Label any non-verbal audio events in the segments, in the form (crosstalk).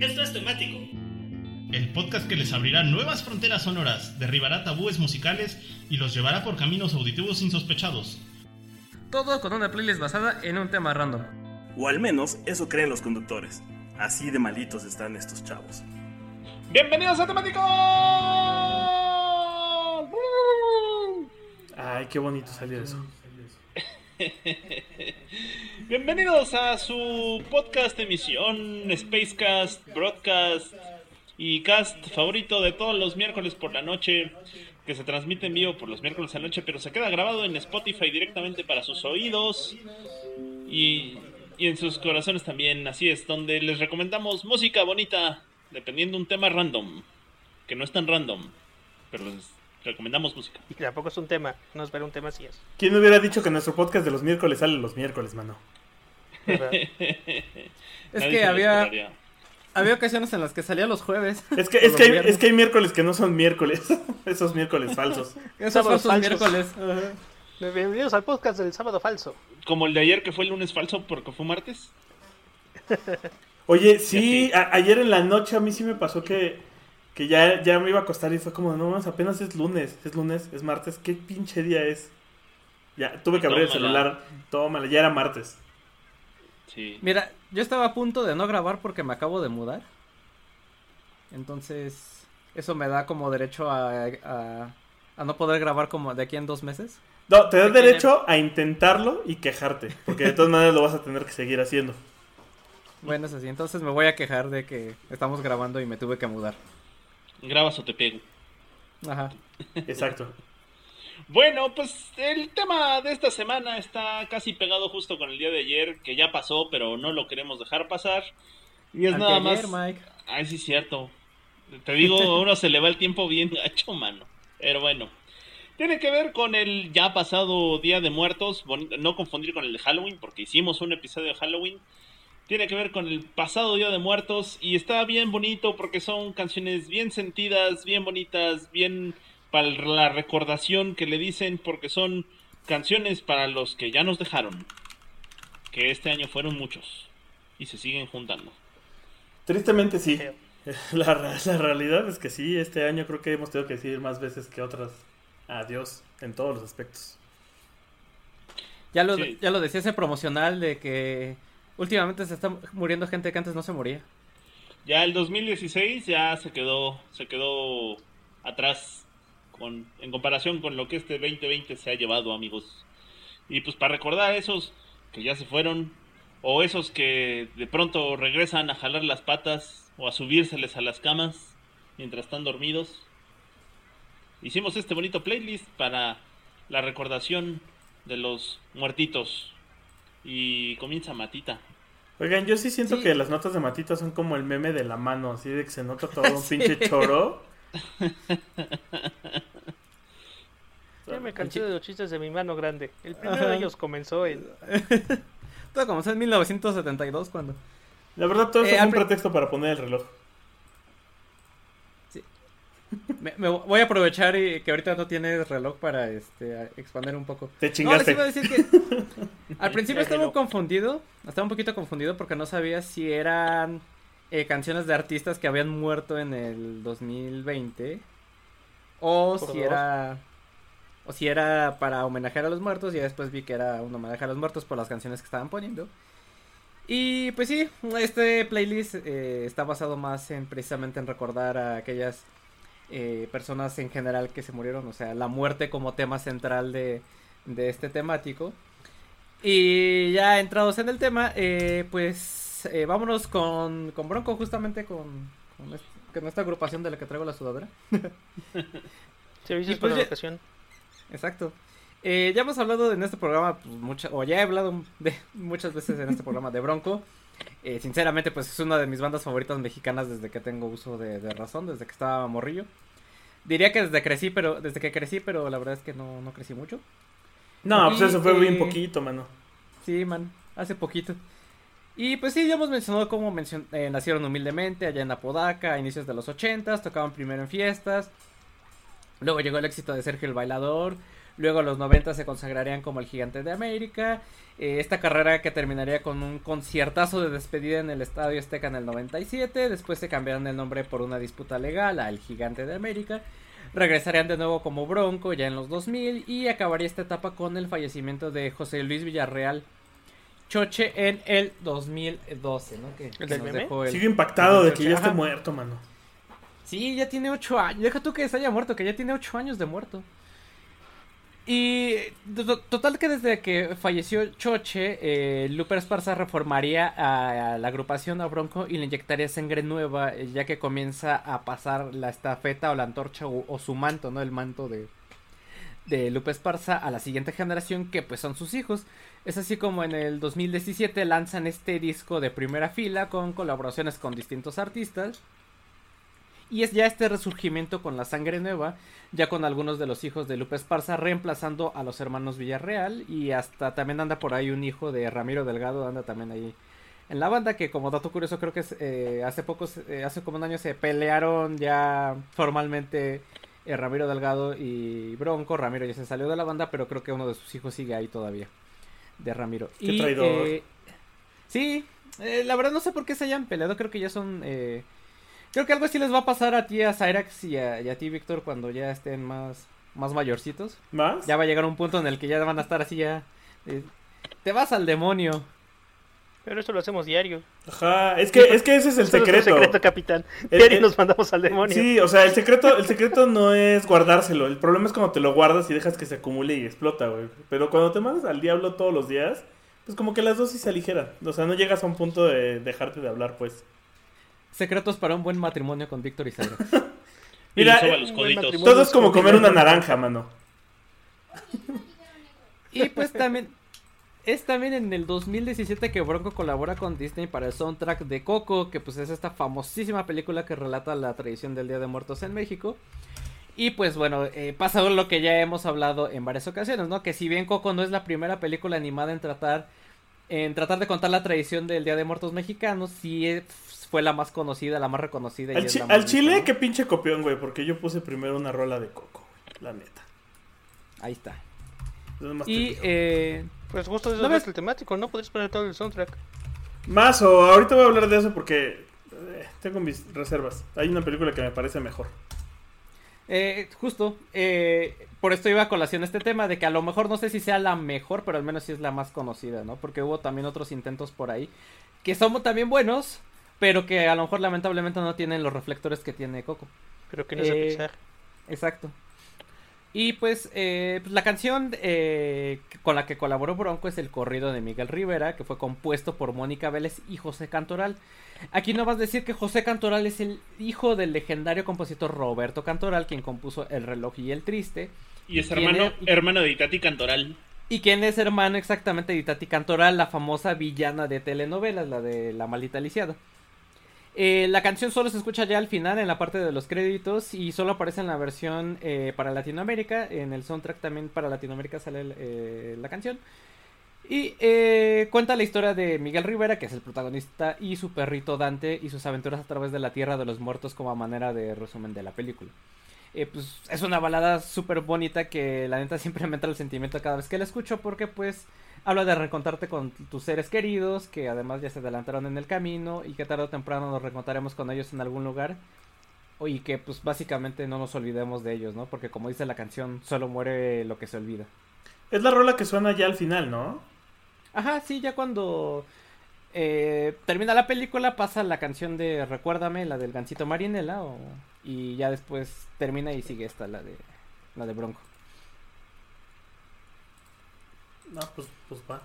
Esto es temático. El podcast que les abrirá nuevas fronteras sonoras, derribará tabúes musicales y los llevará por caminos auditivos insospechados. Todo con una playlist basada en un tema random. O al menos eso creen los conductores. Así de malitos están estos chavos. ¡Bienvenidos a Temático! Ay, qué bonito salió eso. Bienvenidos a su podcast emisión, Spacecast, Broadcast y cast favorito de todos los miércoles por la noche, que se transmite en vivo por los miércoles a la noche, pero se queda grabado en Spotify directamente para sus oídos y, y en sus corazones también. Así es, donde les recomendamos música bonita, dependiendo de un tema random, que no es tan random, pero les recomendamos música. Y tampoco es un tema, no es ver un tema así es. ¿Quién hubiera dicho que nuestro podcast de los miércoles sale los miércoles, mano? ¿Verdad? (laughs) Es que había, había ocasiones en las que salía los jueves. Es que, (laughs) es, que hay, viernes. es que hay miércoles que no son miércoles. (laughs) Esos miércoles falsos. Esos Sábados falsos falsos. miércoles. Bienvenidos al podcast del sábado falso. Como el de ayer que fue el lunes falso porque fue martes. Oye, sí, a- ayer en la noche a mí sí me pasó que, que ya, ya me iba a acostar y fue como, no mames, apenas es lunes, es lunes, es martes, ¿qué pinche día es? Ya, tuve que abrir el celular, tómala, ya era martes. Sí. Mira, yo estaba a punto de no grabar porque me acabo de mudar. Entonces, eso me da como derecho a, a, a no poder grabar como de aquí en dos meses. No, te da derecho a intentarlo y quejarte, porque de todas maneras lo vas a tener que seguir haciendo. Bueno, es así. Entonces me voy a quejar de que estamos grabando y me tuve que mudar. Grabas o te pego. Ajá. Exacto. Bueno, pues el tema de esta semana está casi pegado justo con el día de ayer, que ya pasó, pero no lo queremos dejar pasar. Y es nada más. Mike. Ay, sí, cierto. Te digo, a (laughs) uno se le va el tiempo bien gacho, mano. Pero bueno. Tiene que ver con el ya pasado Día de Muertos. No confundir con el de Halloween, porque hicimos un episodio de Halloween. Tiene que ver con el pasado Día de Muertos. Y está bien bonito porque son canciones bien sentidas, bien bonitas, bien para la recordación que le dicen, porque son canciones para los que ya nos dejaron. Que este año fueron muchos. Y se siguen juntando. Tristemente sí. (laughs) La, la realidad es que sí, este año creo que hemos tenido que decir más veces que otras adiós en todos los aspectos. Ya lo, Sí. ya lo decía ese promocional de que últimamente se está muriendo gente que antes no se moría. Ya el 2016 ya se quedó, se quedó atrás con, en comparación con lo que este 2020 se ha llevado, amigos. Y pues para recordar a esos que ya se fueron, o esos que de pronto regresan a jalar las patas o a subírseles a las camas mientras están dormidos, hicimos este bonito playlist para la recordación de los muertitos. Y comienza Matita. Oigan, yo sí siento Sí. que las notas de Matita son como el meme de la mano, así de que se nota todo un (laughs) Sí. pinche choro. Ya me cansé de los chistes de mi mano grande. El primero Ajá. de ellos comenzó en... (laughs) Todo comenzó en 1972 cuando... La verdad, todo eso Eh, al un pretexto para poner el reloj. Me, me voy a aprovechar y que ahorita no tienes reloj para este expandir un poco. Te No, les chingaste. iba a decir que (laughs) al principio (laughs) estaba confundido, estaba un poquito confundido porque no sabía si eran eh, canciones de artistas que habían muerto en el 2020 o Por si dos. era o si era para homenajear a los muertos y después vi que era un homenaje a los muertos por las canciones que estaban poniendo. Y pues sí, este playlist eh, está basado más en precisamente en recordar a aquellas eh, personas en general que se murieron, o sea, la muerte como tema central de, de este temático. Y ya entrados en el tema, eh, pues eh, vámonos con, con Bronco, justamente con, con, est- con esta agrupación de la que traigo la sudadera. (laughs) Servicios pues para la ya- ocasión. Exacto. Eh, ya hemos hablado en este programa, pues, mucha- o ya he hablado de, muchas veces en este programa de Bronco. Eh, sinceramente, pues es una de mis bandas favoritas mexicanas desde que tengo uso de, de razón, desde que estaba morrillo. Diría que desde crecí, pero desde que crecí, pero la verdad es que no, no crecí mucho. No, pues eso fue bien eh, poquito, mano. Sí, man, hace poquito. Y pues sí, ya hemos mencionado cómo mencion- eh, nacieron humildemente allá en Apodaca a inicios de los ochentas, tocaban primero en fiestas, luego llegó el éxito de Sergio el Bailador, Luego a los 90 se consagrarían como el gigante de América. Eh, esta carrera que terminaría con un conciertazo de despedida en el Estadio Azteca en el 97. Después se cambiaron el nombre por una disputa legal a El Gigante de América. Regresarían de nuevo como Bronco ya en los 2000 y acabaría esta etapa con el fallecimiento de José Luis Villarreal Choche en el 2012, ¿no? Que, nos dejó el- Sigo impactado de que ya esté muerto, mano. Sí, ya tiene ocho años. Deja tú que se haya muerto, que ya tiene ocho años de muerto. Y to- total que desde que falleció Choche, eh, Lupe Esparza reformaría a, a la agrupación a Bronco y le inyectaría sangre nueva, eh, ya que comienza a pasar la estafeta o la antorcha o, o su manto, ¿no? El manto de, de Lupe Esparza a la siguiente generación, que pues son sus hijos. Es así como en el 2017 lanzan este disco de primera fila con colaboraciones con distintos artistas. Y es ya este resurgimiento con la sangre nueva, ya con algunos de los hijos de Lupe Esparza reemplazando a los hermanos Villarreal. Y hasta también anda por ahí un hijo de Ramiro Delgado, anda también ahí en la banda que como dato curioso creo que eh, hace poco, eh, hace como un año se pelearon ya formalmente eh, Ramiro Delgado y Bronco, Ramiro ya se salió de la banda, pero creo que uno de sus hijos sigue ahí todavía, de Ramiro. Qué y, traidor. eh, sí, eh, la verdad no sé por qué se hayan peleado, creo que ya son... eh, Creo que algo así les va a pasar a ti, a Cyrax y a, y a ti, Víctor, cuando ya estén más, más mayorcitos. ¿Más? Ya va a llegar un punto en el que ya van a estar así ya. eh, te vas al demonio. Pero eso lo hacemos diario. Ajá, es que, es que ese es el Eso es secreto. secreto, capitán. El- Diario el- nos mandamos al demonio. Sí, o sea, el secreto, el secreto no es guardárselo. El problema es cuando te lo guardas y dejas que se acumule y explota, güey. Pero cuando te mandas al diablo todos los días, pues como que las dosis se aligeran. O sea, no llegas a un punto de dejarte de hablar, pues. Secretos para un buen matrimonio con Víctor y. (laughs) Y Mira, los coditos. Todo es como comer una naranja, mano. y pues también. Es también en el 2017 que Bronco colabora con Disney para el soundtrack de Coco, que pues es esta famosísima película que relata la tradición del Día de Muertos en México. Y pues bueno, eh, pasa lo que ya hemos hablado en varias ocasiones, ¿no? Que si bien Coco no es la primera película animada en tratar, en tratar de contar la tradición del Día de Muertos mexicanos, sí fue la más conocida, la más reconocida. y Al, es chi- al chile, ¿no? qué pinche copión, güey. Porque yo puse primero una rola de coco, güey. La neta. Ahí está. Es Y eh, Pues justo eso ¿No es ves? el temático, ¿no? Podrías poner todo el soundtrack. Más o ahorita voy a hablar de eso porque eh, tengo mis reservas. Hay una película que me parece mejor. Eh, justo, eh, por esto iba a colación este tema de que a lo mejor no sé si sea la mejor, pero al menos sí es la más conocida, ¿no? Porque hubo también otros intentos por ahí que son también buenos, pero que a lo mejor lamentablemente no tienen los reflectores que tiene Coco. Pero que no es Eh. Exacto. Y pues, eh, pues la canción eh, con la que colaboró Bronco es el corrido de Miguel Rivera, que fue compuesto por Mónica Vélez y José Cantoral. Aquí no vas a decir que José Cantoral es el hijo del legendario compositor Roberto Cantoral, quien compuso El reloj y el triste. Y es ¿Quién hermano, hermano de Itati Cantoral. Y quien es hermano exactamente de Tati Cantoral, la famosa villana de telenovelas, la de La Maldita Lisiada. Eh, la canción solo se escucha ya al final en la parte de los créditos y solo aparece en la versión eh, para Latinoamérica. En el soundtrack también para Latinoamérica sale eh, la canción. Y cuenta la historia de Miguel Rivera, que es el protagonista, y su perrito Dante y sus aventuras a través de la Tierra de los Muertos como manera de resumen de la película. Pues es una balada súper bonita que la neta siempre me entra el sentimiento cada vez que la escucho porque pues habla de reencontrarte con tus seres queridos que además ya se adelantaron en el camino y que tarde o temprano nos reencontraremos con ellos en algún lugar y que pues básicamente no nos olvidemos de ellos, ¿no? Porque como dice la canción, solo muere lo que se olvida. Es la rola que suena ya al final, ¿no? Ajá, sí, ya cuando eh, termina la película pasa la canción de Recuérdame, la del Gancito Marinela, o- y ya después termina y sigue esta, la de, la de Bronco. No, pues, pues va.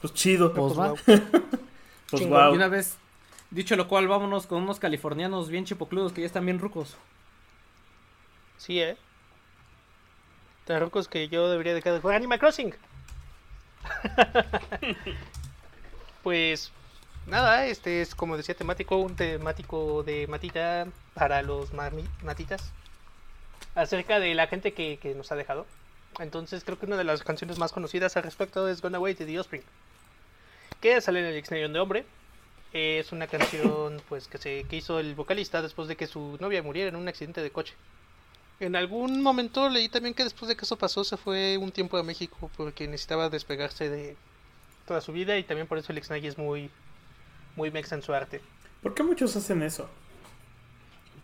Pues chido. Pues Pues, va. (laughs) pues wow. Y una vez, dicho lo cual, vámonos con unos californianos bien chipocludos que ya están bien rucos. Sí, ¿eh? Tan rucos que yo debería dejar de jugar Animal Crossing. (laughs) pues nada, este es como decía temático, un temático de matita para los matitas. Acerca de la gente que, que nos ha dejado. Entonces creo que una de las canciones más conocidas al respecto es Gone Away de The Offspring. Que sale en el diccionario de hombre. Es una canción (laughs) pues que se que hizo el vocalista después de que su novia muriera en un accidente de coche. En algún momento leí también que después de que eso pasó se fue un tiempo a México porque necesitaba despegarse de toda su vida y también por eso el Ixnay es muy muy mexa en su arte. ¿Por qué muchos hacen eso?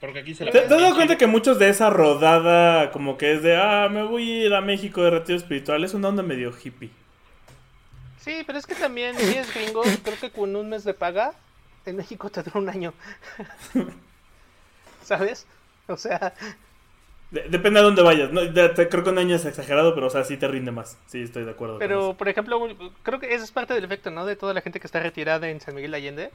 Porque aquí se la ¿Te, te has dado cuenta que muchos de esa rodada, como que es de, ah, me voy a ir a México de retiro espiritual, es una onda medio hippie? Sí, pero es que también si es gringo, creo que con un mes de paga en México te dura un año. (laughs) ¿Sabes? O sea, De- depende a dónde vayas. ¿no? De- te- creo que un año es exagerado, pero o sea, sí te rinde más. Sí, estoy de acuerdo. con pero eso. por ejemplo, creo que ese es parte del efecto, ¿no? De toda la gente que está retirada en San Miguel de Allende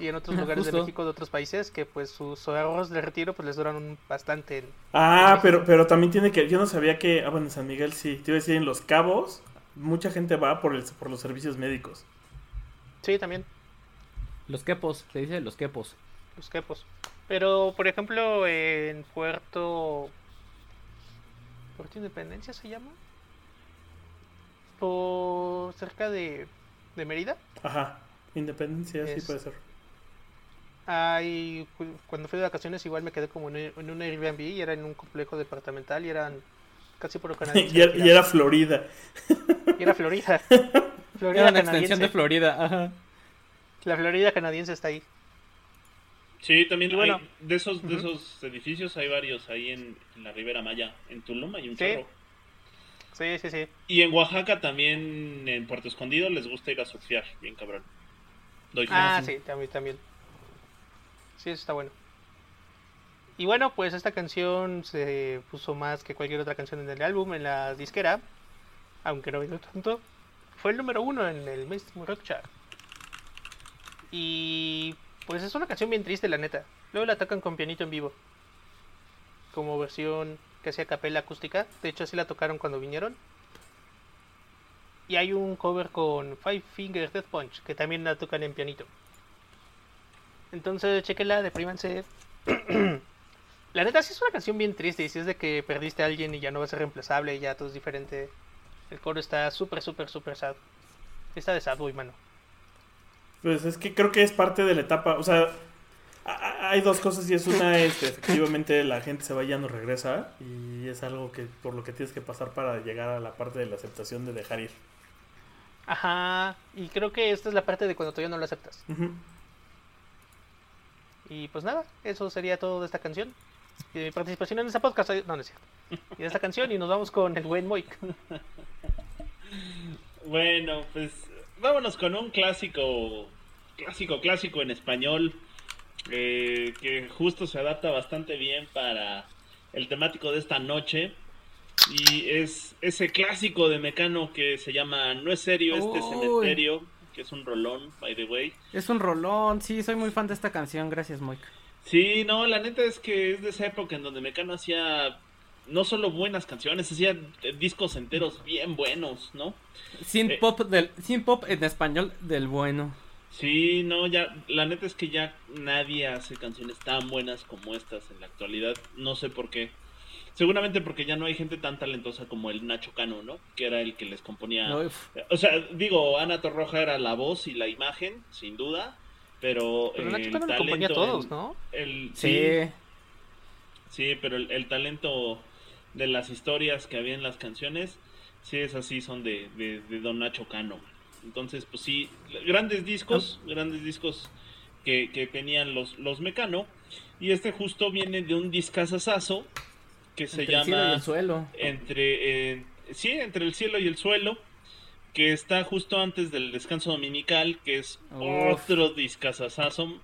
y en otros (laughs) lugares de. México, de otros países, que pues sus ahorros de retiro pues les duran un- bastante. en- Ah, pero, pero también tiene que. Yo no sabía que. Ah, bueno, en San Miguel sí. Te iba a decir, en Los Cabos, mucha gente va por, el, por los servicios médicos. Sí, también. Los quepos, se dice los quepos. Los quepos. Pero, por ejemplo, en Puerto... ¿Puerto Independencia se llama? Por cerca de, de Mérida. Ajá. Independencia, sí puede ser. Hay, cu- cuando fui de vacaciones igual me quedé como en, un Airbnb y era en un complejo departamental y eran casi por (laughs) canadienses. y, era- y era Florida. Y era Florida. (laughs) Florida Era una extensión canadiense. de Florida, ajá. La Florida canadiense está ahí. Sí, también bueno. hay- de esos de esos edificios hay varios ahí en, en la Ribera Maya, en Tulum hay un Sí. chorro. Sí, sí, sí. Y en Oaxaca también en Puerto Escondido les gusta ir a surfear, bien cabrón. Doy. Ah, sí, también, también. Sí, eso está bueno. Y bueno, pues esta canción se puso más que cualquier otra canción en el álbum, en la disquera, aunque no vendió tanto. Fue el número uno en el Mainstream Rock Chart. Y pues es una canción bien triste, la neta. Luego la tocan con pianito en vivo. Como versión que hacía capela acústica. De hecho, así la tocaron cuando vinieron. Y hay un cover con Five Finger Death Punch, que también la tocan en pianito. Entonces, chequenla, deprímanse. (clears throat) la neta, sí es una canción bien triste. Y si es de que perdiste a alguien y ya no va a ser reemplazable y ya todo es diferente. El coro está súper, súper, súper sad. Está de sad boy, mano. Pues es que creo que es parte de la etapa. O sea, hay dos cosas y es una (laughs) es que efectivamente la gente se va y ya no regresa. Y es algo que por lo que tienes que pasar para llegar a la parte de la aceptación de dejar ir. Ajá. Y creo que esta es la parte de cuando todavía no lo aceptas. Ujú. Y pues nada, eso sería todo de esta canción. Y de mi participación en esta podcast. No, no es cierto. Y de esta canción y nos vamos con el buen Moik. (laughs) Bueno, pues vámonos con un clásico, clásico, clásico en español, eh, que justo se adapta bastante bien para el temático de esta noche. Y es ese clásico de Mecano que se llama No es serio este Uy. cementerio, que es un rolón, by the way. Es un rolón, sí, soy muy fan de esta canción, gracias Moik. Sí, no, la neta es que es de esa época en donde Mecano hacía no solo buenas canciones, hacía eh, discos enteros bien buenos, ¿no? Sin Eh. pop del, sin pop en español del bueno. Sí, no, ya, la neta es que ya nadie hace canciones tan buenas como estas en la actualidad. No sé por qué. Seguramente porque ya no hay gente tan talentosa como el Nacho Cano, ¿no? Que era el que les componía. No. O sea, digo, Ana Torroja era la voz y la imagen, sin duda. Pero, Pero eh, Nacho el Cano componía a todos, el- Sí. sí, pero el, el talento de las historias que había en las canciones, sí es así, son de, de, de Don Nacho Cano. Entonces, pues sí, grandes discos, grandes discos que, que tenían los, los Mecano. Y este justo viene de un discazazazo que se Entre el cielo y llama el suelo. entre eh, sí entre el cielo y el suelo que está justo antes del descanso dominical que es Uf. otro discazazazo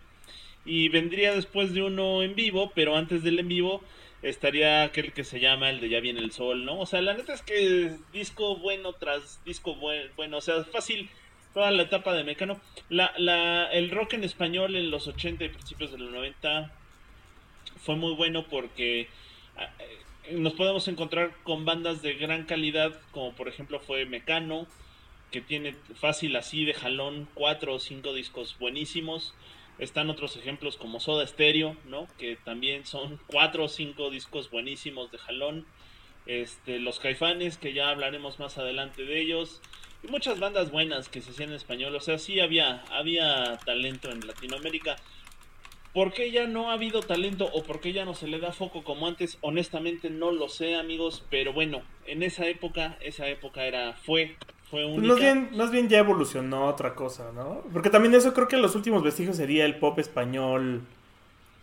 y vendría después de uno en vivo pero antes del en vivo estaría aquel que se llama el de ya viene el sol no o sea la neta es que disco bueno tras disco buen- bueno o sea fácil toda la etapa de Mecano la, la el rock en español en los 80 y principios de los 90 fue muy bueno porque nos podemos encontrar con bandas de gran calidad, como por ejemplo fue Mecano, que tiene fácil así de jalón cuatro o cinco discos buenísimos. Están otros ejemplos como Soda Stereo, ¿no? Que también son cuatro o cinco discos buenísimos de jalón. Este, los Caifanes, que ya hablaremos más adelante de ellos. Y muchas bandas buenas que se hacían en español. O sea, sí había, había talento en Latinoamérica. ¿Por qué ya no ha habido talento o por qué ya no se le da foco como antes? Honestamente no lo sé, amigos, pero bueno, en esa época, esa época era fue fue Pues única. más bien, más bien ya evolucionó otra cosa, ¿no? Porque también eso creo que los últimos vestigios sería el pop español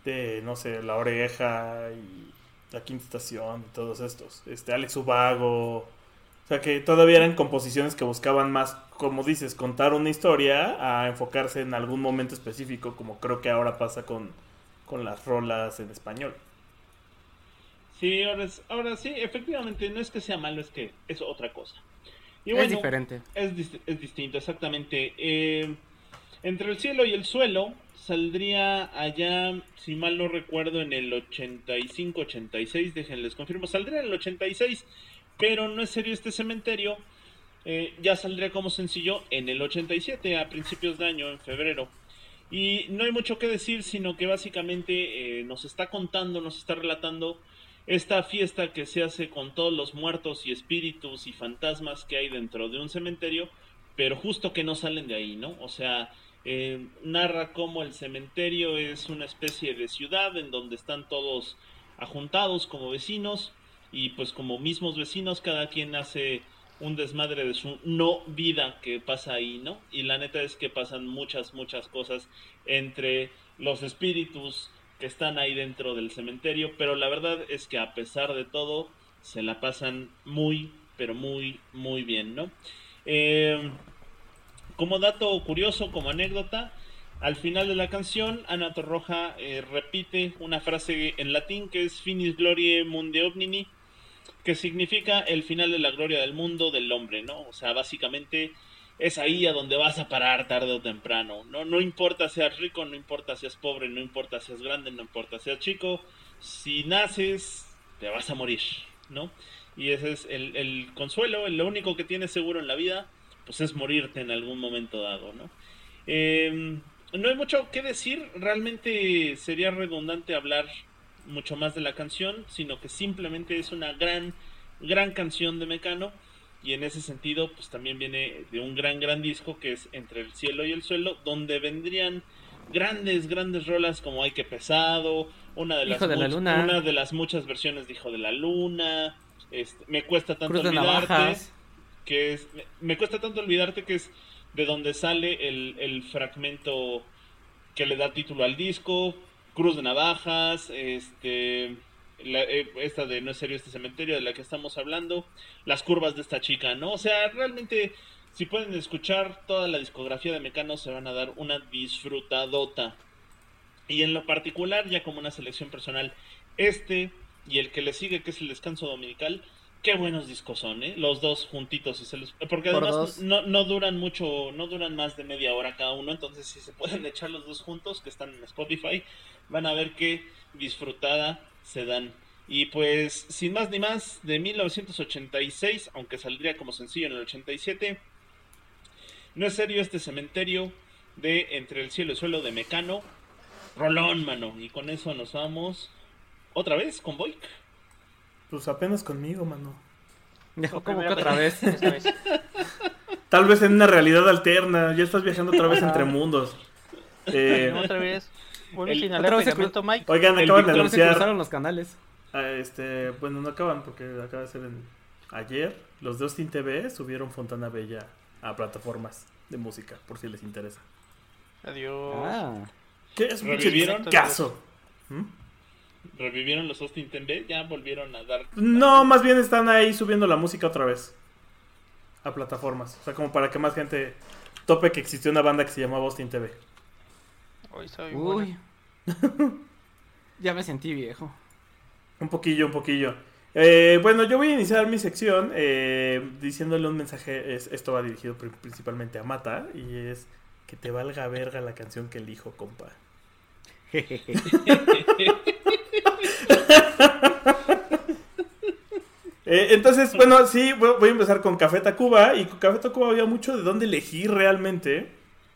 de, no sé, La Oreja y La Quinta Estación y todos estos. Este, Alex Ubago. O sea que todavía eran composiciones que buscaban más, como dices, contar una historia a enfocarse en algún momento específico, como creo que ahora pasa con, con las rolas en español. Sí, ahora, es- ahora sí, efectivamente, no es que sea malo, es que es otra cosa. Y es diferente. Es, dis- es distinto, exactamente. Eh, entre el cielo y el suelo saldría allá, si mal no recuerdo, en el 85-86, déjenles confirmo, saldría en el 86, pero no es serio este cementerio. Eh, ya saldría como sencillo en el 87, a principios de año, en febrero. Y no hay mucho que decir, sino que básicamente eh, nos está contando, nos está relatando esta fiesta que se hace con todos los muertos y espíritus y fantasmas que hay dentro de un cementerio, pero justo que no salen de ahí, ¿no? O sea, eh, narra cómo el cementerio es una especie de ciudad en donde están todos ajuntados como vecinos y pues como mismos vecinos cada quien hace un desmadre de su no vida que pasa ahí, ¿no? Y la neta es que pasan muchas, muchas cosas entre los espíritus que están ahí dentro del cementerio, pero la verdad es que a pesar de todo, se la pasan muy, pero muy, muy bien, ¿no? Eh, como dato curioso, como anécdota, al final de la canción, Ana Torroja eh, repite una frase en latín que es Finis Gloriae Mundi Omnini, que significa el final de la gloria del mundo del hombre, ¿no? O sea, básicamente es ahí a donde vas a parar tarde o temprano. No, no importa seas rico, no importa seas pobre, no importa seas grande, no importa seas chico. Si naces, te vas a morir, ¿no? Y ese es el, el consuelo, lo único que tienes seguro en la vida, pues es morirte en algún momento dado, ¿no? Eh, no hay mucho que decir, realmente sería redundante hablar mucho más de la canción, sino que simplemente es una gran, gran canción de Mecano y en ese sentido pues también viene de un gran, gran disco que es Entre el cielo y el suelo, donde vendrían grandes, grandes rolas como Ay que pesado, una de las, Hijo de la much- Luna. una de las muchas versiones de Hijo de la Luna, este, Me cuesta tanto Cruz olvidarte que es me, me cuesta tanto olvidarte que es de donde sale el, el fragmento que le da título al disco Cruz de Navajas este la- eh, esta de no es serio este cementerio de la que estamos hablando las curvas de esta chica no o sea realmente si pueden escuchar toda la discografía de Mecano se van a dar una disfrutadota. Y en lo particular ya como una selección personal este y el que le sigue que es el descanso dominical Qué buenos discos son, ¿eh? Los dos juntitos y se los... Porque Por además no, no duran mucho, no duran más de media hora cada uno, entonces si se pueden (laughs) echar los dos juntos que están en Spotify, van a ver qué disfrutada se dan. Y pues, sin más ni más, de 1986, aunque saldría como sencillo en el 87, no es serio este cementerio de Entre el cielo y el suelo de Mecano. Rolón, mano. Y con eso nos vamos otra vez con Boyk. Pues apenas conmigo, mano. Como primera que otra vez. Tal vez en una realidad alterna. Ya estás viajando otra vez entre mundos. Eh, (laughs) Otra vez. Vuelve El- a otra vez pegamento, Mike. oigan, El acaban de se anunciar. los canales. ah, este, bueno, no acaban porque acaba de ser en- ayer. Los de Austin TV subieron Fontana Bella a plataformas de música, por si les interesa. Adiós. Ah. ¿Qué es un ¿Revivieron? caso? Revivieron los Austin Tembe, ya volvieron a dar. No, más bien están ahí subiendo la música otra vez a plataformas. O sea, como para que más gente tope que existió una banda que se llamaba Austin TV. Hoy soy Uy. (laughs) ya me sentí viejo. Un poquillo, un poquillo. Eh, bueno, yo voy a iniciar mi sección eh, diciéndole un mensaje. Es, esto va dirigido pri- principalmente a Mata y es que te valga verga la canción que elijo, compa. (laughs) Eh, entonces, bueno, sí, voy a empezar con Café Tacuba. Y con Café Tacuba había mucho de dónde elegir realmente.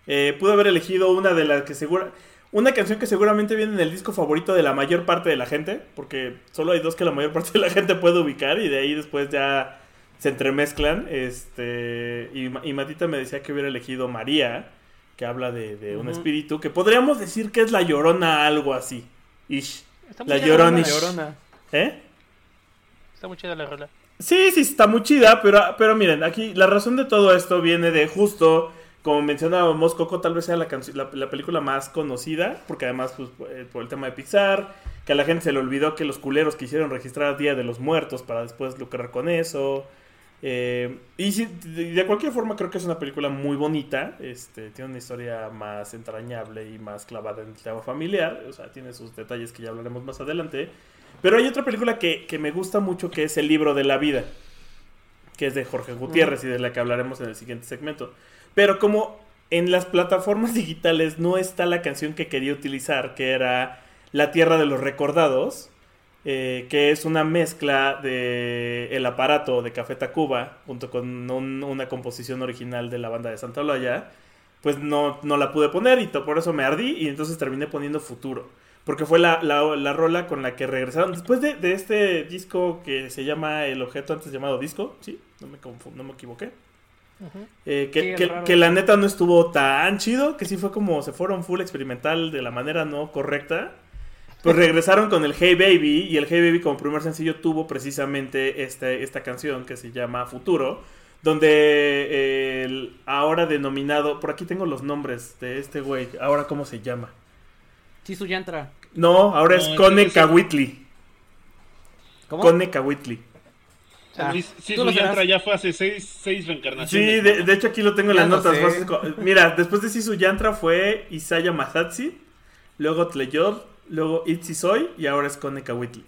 Eh, pude haber elegido una de las que segura. Una canción que seguramente viene en el disco favorito de la mayor parte de la gente. Porque solo hay dos que la mayor (laughs) parte de la gente puede ubicar. Y de ahí después ya se entremezclan. Este. Y, Ma- y Matita me decía que hubiera elegido María. que habla de, de un espíritu, que podríamos decir que es la llorona, algo así. Ish. Está muy La chida llorona. La rola. llorona. ¿Eh? Está muy chida la rola. Sí, sí, está muy chida, pero, pero miren, aquí la razón de todo esto viene de justo, como mencionábamos, Coco tal vez sea la, la película más conocida, porque además pues, eh, por el tema de Pixar, que a la gente se le olvidó que los culeros quisieron registrar Día de los Muertos para después lucrar con eso. Eh, y sí, de, de cualquier forma creo que es una película muy bonita, este, tiene una historia más entrañable y más clavada en el tema familiar, o sea, tiene sus detalles que ya hablaremos más adelante. Pero hay otra película que, que me gusta mucho que es El libro de la vida, que es de Jorge Gutiérrez y de la que hablaremos en el siguiente segmento. Pero como en las plataformas digitales no está la canción que quería utilizar, que era La Tierra de los Recordados, eh, que es una mezcla de El Aparato de Café Tacuba, junto con un- una composición original de la banda de Santa Olaya, pues no, no la pude poner y por eso me ardí y entonces terminé poniendo Futuro. Porque fue la, la- la rola con la que regresaron. Después de, de este disco que se llama El Objeto antes llamado Disco, ¿sí? No me, confu- no me equivoqué. Eh, que, Sí, que- que la neta no estuvo tan chido, que sí fue como se fueron full experimental de la manera no correcta. Pues regresaron con el Hey Baby y el Hey Baby como primer sencillo tuvo precisamente este, esta canción que se llama Futuro, donde eh, el ahora denominado, por aquí tengo los nombres de este güey, ahora cómo se llama. Chisu Yantra. No, ahora No, es Kone ese- Kawitli. ¿Cómo? Kone Kawitli. Ah, Sí, sí, Yantra ya fue hace seis, seis Sí, reencarnaciones. de, ¿no? de hecho aquí lo tengo en las notas. sé. Mira, después de Sisu Yantra fue Isaya Masatsi, luego Tleyod, luego Itzy Soy y ahora es Kone Kawitli.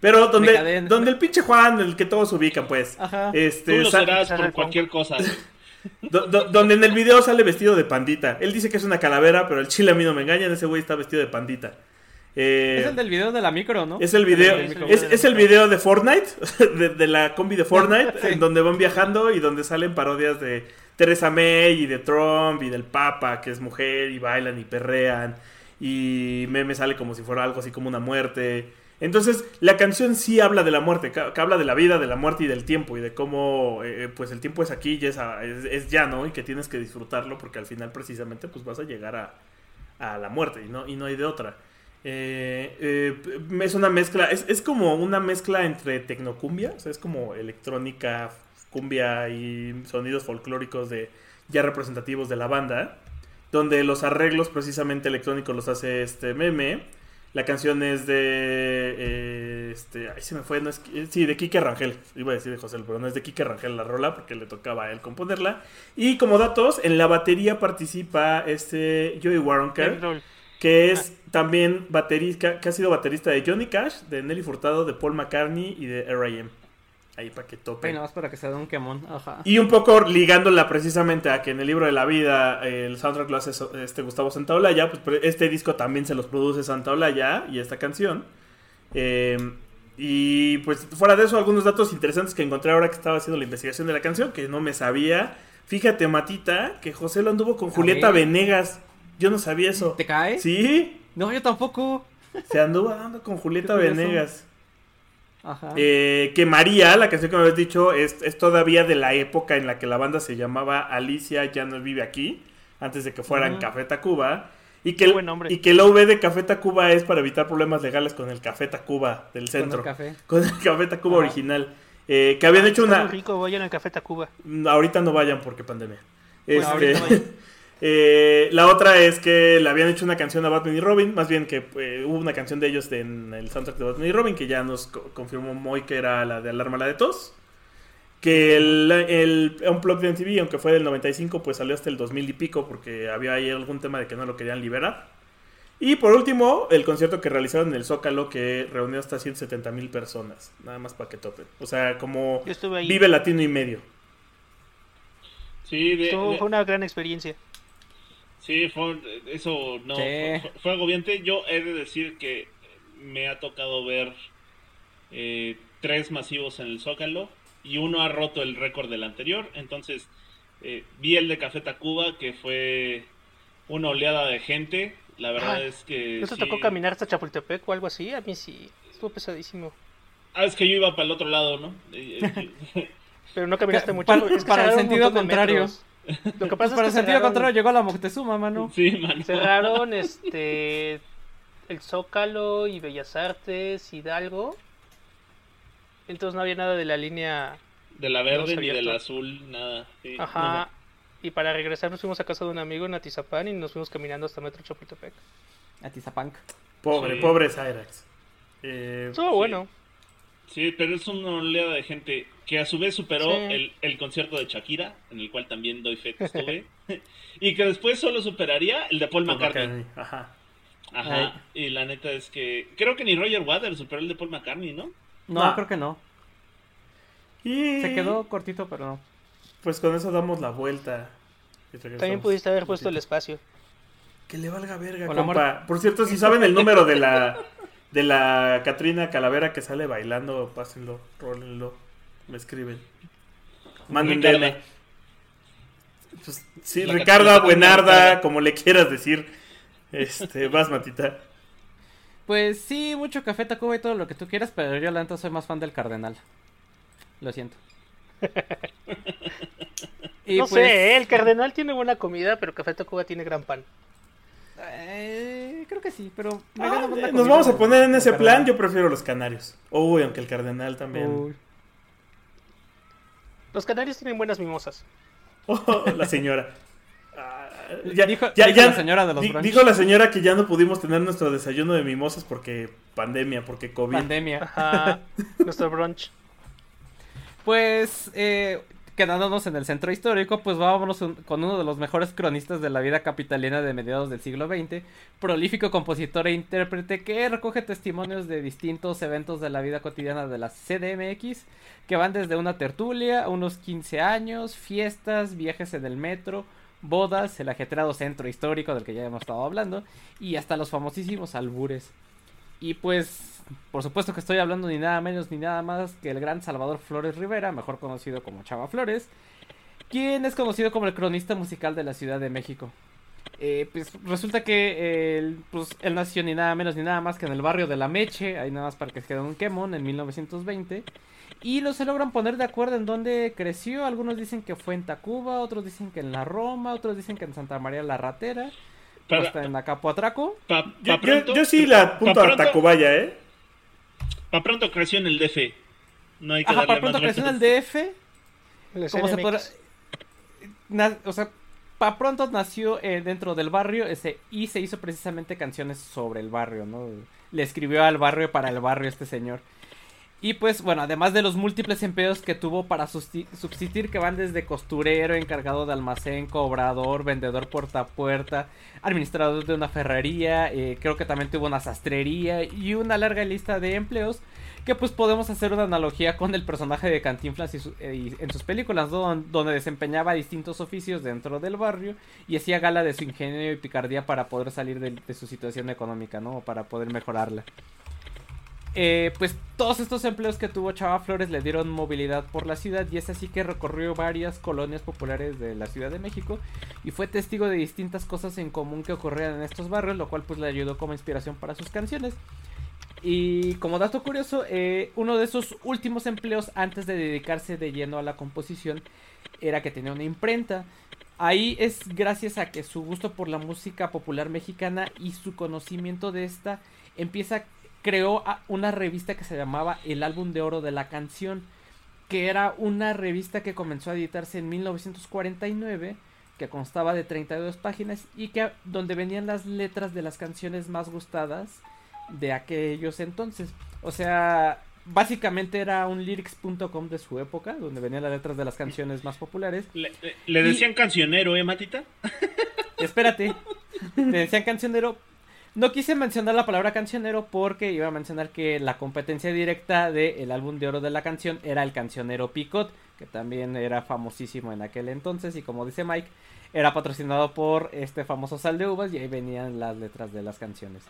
Pero donde, donde el pinche Juan, el que todos ubican, pues. Ajá. Tú Este, lo sa- serás por cualquier cosa. güey. (laughs) do- do- donde en el video sale vestido de pandita. Él dice que es una calavera, pero el chile a mí no me engaña. Ese güey está vestido de pandita. Eh, Es el del video de la micro, ¿no? Es el video, es, es el video de Fortnite, (laughs) de, de la combi de Fortnite, (laughs) Sí. en donde van viajando y donde salen parodias de Teresa May y de Trump y del Papa, que es mujer, y bailan y perrean, y meme sale como si fuera algo así como una muerte. Entonces, la canción sí habla de la muerte, que, habla de la vida, de la muerte y del tiempo, y de cómo, eh, pues el tiempo es aquí y es, es ya, ¿no? Y que tienes que disfrutarlo porque al final precisamente pues vas a llegar a, a la muerte y no, y no hay de otra. Eh, eh, es una mezcla, es, es como una mezcla entre tecnocumbia, o sea, es como electrónica, cumbia y sonidos folclóricos de ya representativos de la banda, donde los arreglos precisamente electrónicos los hace este meme. La canción es de. eh, este, ahí se me fue. No es, eh, sí, de Kike Rangel. Iba a decir de José, pero no es de Kike Rangel la rola porque le tocaba a él componerla. Y como datos, en la batería participa este Joey Waronker que es también baterista, que ha sido baterista de Johnny Cash, de Nelly Furtado, de Paul McCartney y de R.I.M. Ahí para que tope. Ay, nada más para que se dé un quemón. Ajá. Y un poco ligándola precisamente a que en el libro de la vida eh, el soundtrack lo hace so- este Gustavo Santaolalla, pues pre- este disco también se los produce Santaolalla y esta canción. Eh, y pues fuera de eso, algunos datos interesantes que encontré ahora que estaba haciendo la investigación de la canción, que no me sabía. Fíjate, Matita, que José lo anduvo con Julieta. Venegas. Yo no sabía eso. ¿Te cae? Sí, No, yo tampoco. se anduvo dando con Julieta. Venegas. Ajá. Eh, que María, la canción que me habías dicho, es, es todavía de la época en la que la banda se llamaba Alicia ya no vive aquí, antes de que fueran. Café Tacuba. Y que, el, y que el OV de Café Tacuba es para evitar problemas legales con el Café Tacuba del Con centro. el café. (laughs) Con el Café Tacuba Ajá. original. Eh, que habían hecho Está una... muy rico, vayan al Café Tacuba. Mm, Ahorita no vayan porque pandemia. Bueno, Este, ahorita vayan. (laughs) eh, la otra es que le habían hecho una canción a Batman y Robin, más bien que eh, hubo una canción de ellos en el soundtrack de Batman y Robin, que ya nos co- confirmó Moy que era la de Alarma la de Tos. Que el, el Unplugged de MTV, aunque fue del 95, pues salió hasta el 2000 y pico, porque había ahí algún tema de que no lo querían liberar. Y por último, el concierto que realizaron en el Zócalo, que reunió hasta 170 mil personas, nada más para que topen. O sea, como. Vive Latino y medio. Sí, de- Estuvo- de- fue una gran experiencia. Sí, fue, eso no, Sí. fue, fue agobiante. Yo he de decir que me ha tocado ver eh, tres masivos en el Zócalo y uno ha roto el récord del anterior. Entonces, eh, vi el de Café Tacuba, que fue una oleada de gente. La verdad Ah, es que... ¿No te sí- tocó caminar hasta Chapultepec o algo así? A mí sí. Estuvo pesadísimo. Ah, es que yo iba para el otro lado, ¿no? (laughs) (laughs) Pero no caminaste mucho. para- es que para el sentido contrario. metros. (laughs) Lo que Pues pasa para es el que sentido cerraron- contrario llegó a la Moctezuma, mano. Sí, mano. cerraron (laughs) este el Zócalo y Bellas Artes, Hidalgo. Entonces no había nada de la línea. De la verde ni del azul, nada. sí. Ajá. Y para regresar nos fuimos a casa de un amigo en Atizapán y nos fuimos caminando hasta Metro Chapultepec. Atizapunk. Pobre, Sí. pobre Cyrax. Eh, Estuvo bueno. Sí, pero es una oleada de gente que a su vez superó Sí. el, el concierto de Shakira, en el cual también doy fe que estuve, (laughs) y que después solo superaría el de Paul McCartney. McCartney, Ajá. Ajá. Y la neta es que creo que ni Roger Waters superó el de Paul McCartney, ¿no? No, No. creo que no. Y Se quedó cortito, pero no. Pues con eso damos la vuelta. También pudiste haber puesto el espacio. Que le valga verga, compa. Por cierto, si saben el número de la de la Catrina Calavera que sale bailando, pásenlo, rólenlo, me escriben. Manden. DM. Pues, sí, La Ricarda, Buenarda, como le quieras decir. Este, (laughs) vas, Matita. Pues sí, mucho café, Tacuba y todo lo que tú quieras, pero yo la neta soy más fan del Cardenal. Lo siento. (laughs) Y no pues, sé, ¿eh? el Cardenal tiene buena comida, pero Café Tacuba tiene gran pan. eh, creo que sí, pero me Ah, la nos vamos a poner en ese Cardenal. plan, yo prefiero los canarios. Uy, aunque el cardenal también. Uy. Los canarios tienen buenas mimosas. (laughs) Oh, la señora. Ah, Dijo- dijo la señora de los di- dijo la señora que ya no pudimos tener nuestro desayuno de mimosas porque pandemia, porque COVID. Pandemia. Ajá. Nuestro brunch. Pues, eh, quedándonos en el centro histórico, pues vámonos con uno de los mejores cronistas de la vida capitalina de mediados del siglo XX, prolífico compositor e intérprete que recoge testimonios de distintos eventos de la vida cotidiana de la CDMX, que van desde una tertulia, unos 15 años, fiestas, viajes en el metro, bodas, el ajetreado centro histórico del que ya hemos estado hablando, y hasta los famosísimos albures. Y pues, por supuesto que estoy hablando ni nada menos ni nada más que el gran Salvador Flores Rivera, mejor conocido como Chava Flores, quien es conocido como el cronista musical de la Ciudad de México. Eh, pues resulta que eh, él, pues, él nació ni nada menos ni nada más que en el barrio de La Meche, ahí nada más para que se quede un quemón, en 1920. Y no se logran poner de acuerdo en dónde creció. Algunos dicen que fue en Tacuba, otros dicen que en la Roma, otros dicen que en Santa María la Ratera, hasta en Acapuatraco. pa- pa Yo, yo- pronto, yo sí la apunto pa a Tacubaya, ¿eh? Pa pronto creció en el DF. No hay que Ajá, darle para pronto más creció en el. DF. ¿Cómo se CDMX. podrá- na- o sea, pa pronto nació eh, dentro del barrio ese, y se hizo precisamente canciones sobre el barrio, ¿no? Le escribió al barrio para el barrio este señor. Y pues bueno, además de los múltiples empleos que tuvo para subsistir, que van desde costurero, encargado de almacén, cobrador, vendedor puerta a puerta, administrador de una ferrería, eh, creo que también tuvo una sastrería y una larga lista de empleos que pues podemos hacer una analogía con el personaje de Cantinflas eh, en sus películas, donde desempeñaba distintos oficios dentro del barrio y hacía gala de su ingenio y picardía para poder salir de, de su situación económica, ¿no? Para poder mejorarla. Eh, pues todos estos empleos que tuvo Chava Flores le dieron movilidad por la ciudad y es así que recorrió varias colonias populares de la Ciudad de México y fue testigo de distintas cosas en común que ocurrían en estos barrios, lo cual pues le ayudó como inspiración para sus canciones. Y como dato curioso, eh, uno de esos últimos empleos antes de dedicarse de lleno a la composición era que tenía una imprenta. Ahí es gracias a que su gusto por la música popular mexicana y su conocimiento de esta empieza creó una revista que se llamaba El Álbum de Oro de la Canción, que era una revista que comenzó a editarse en 1949, que constaba de 32 páginas y que donde venían las letras de las canciones más gustadas de aquellos entonces. O sea, básicamente era un lyrics.com de su época, donde venían las letras de las canciones más populares. Le, le- le decían cancionero, ¿eh, Matita? Espérate, te decían cancionero. No quise mencionar la palabra cancionero porque iba a mencionar que la competencia directa del álbum de oro de la canción era el cancionero Picot, que también era famosísimo en aquel entonces y como dice Mike, era patrocinado por este famoso sal de uvas y ahí venían las letras de las canciones.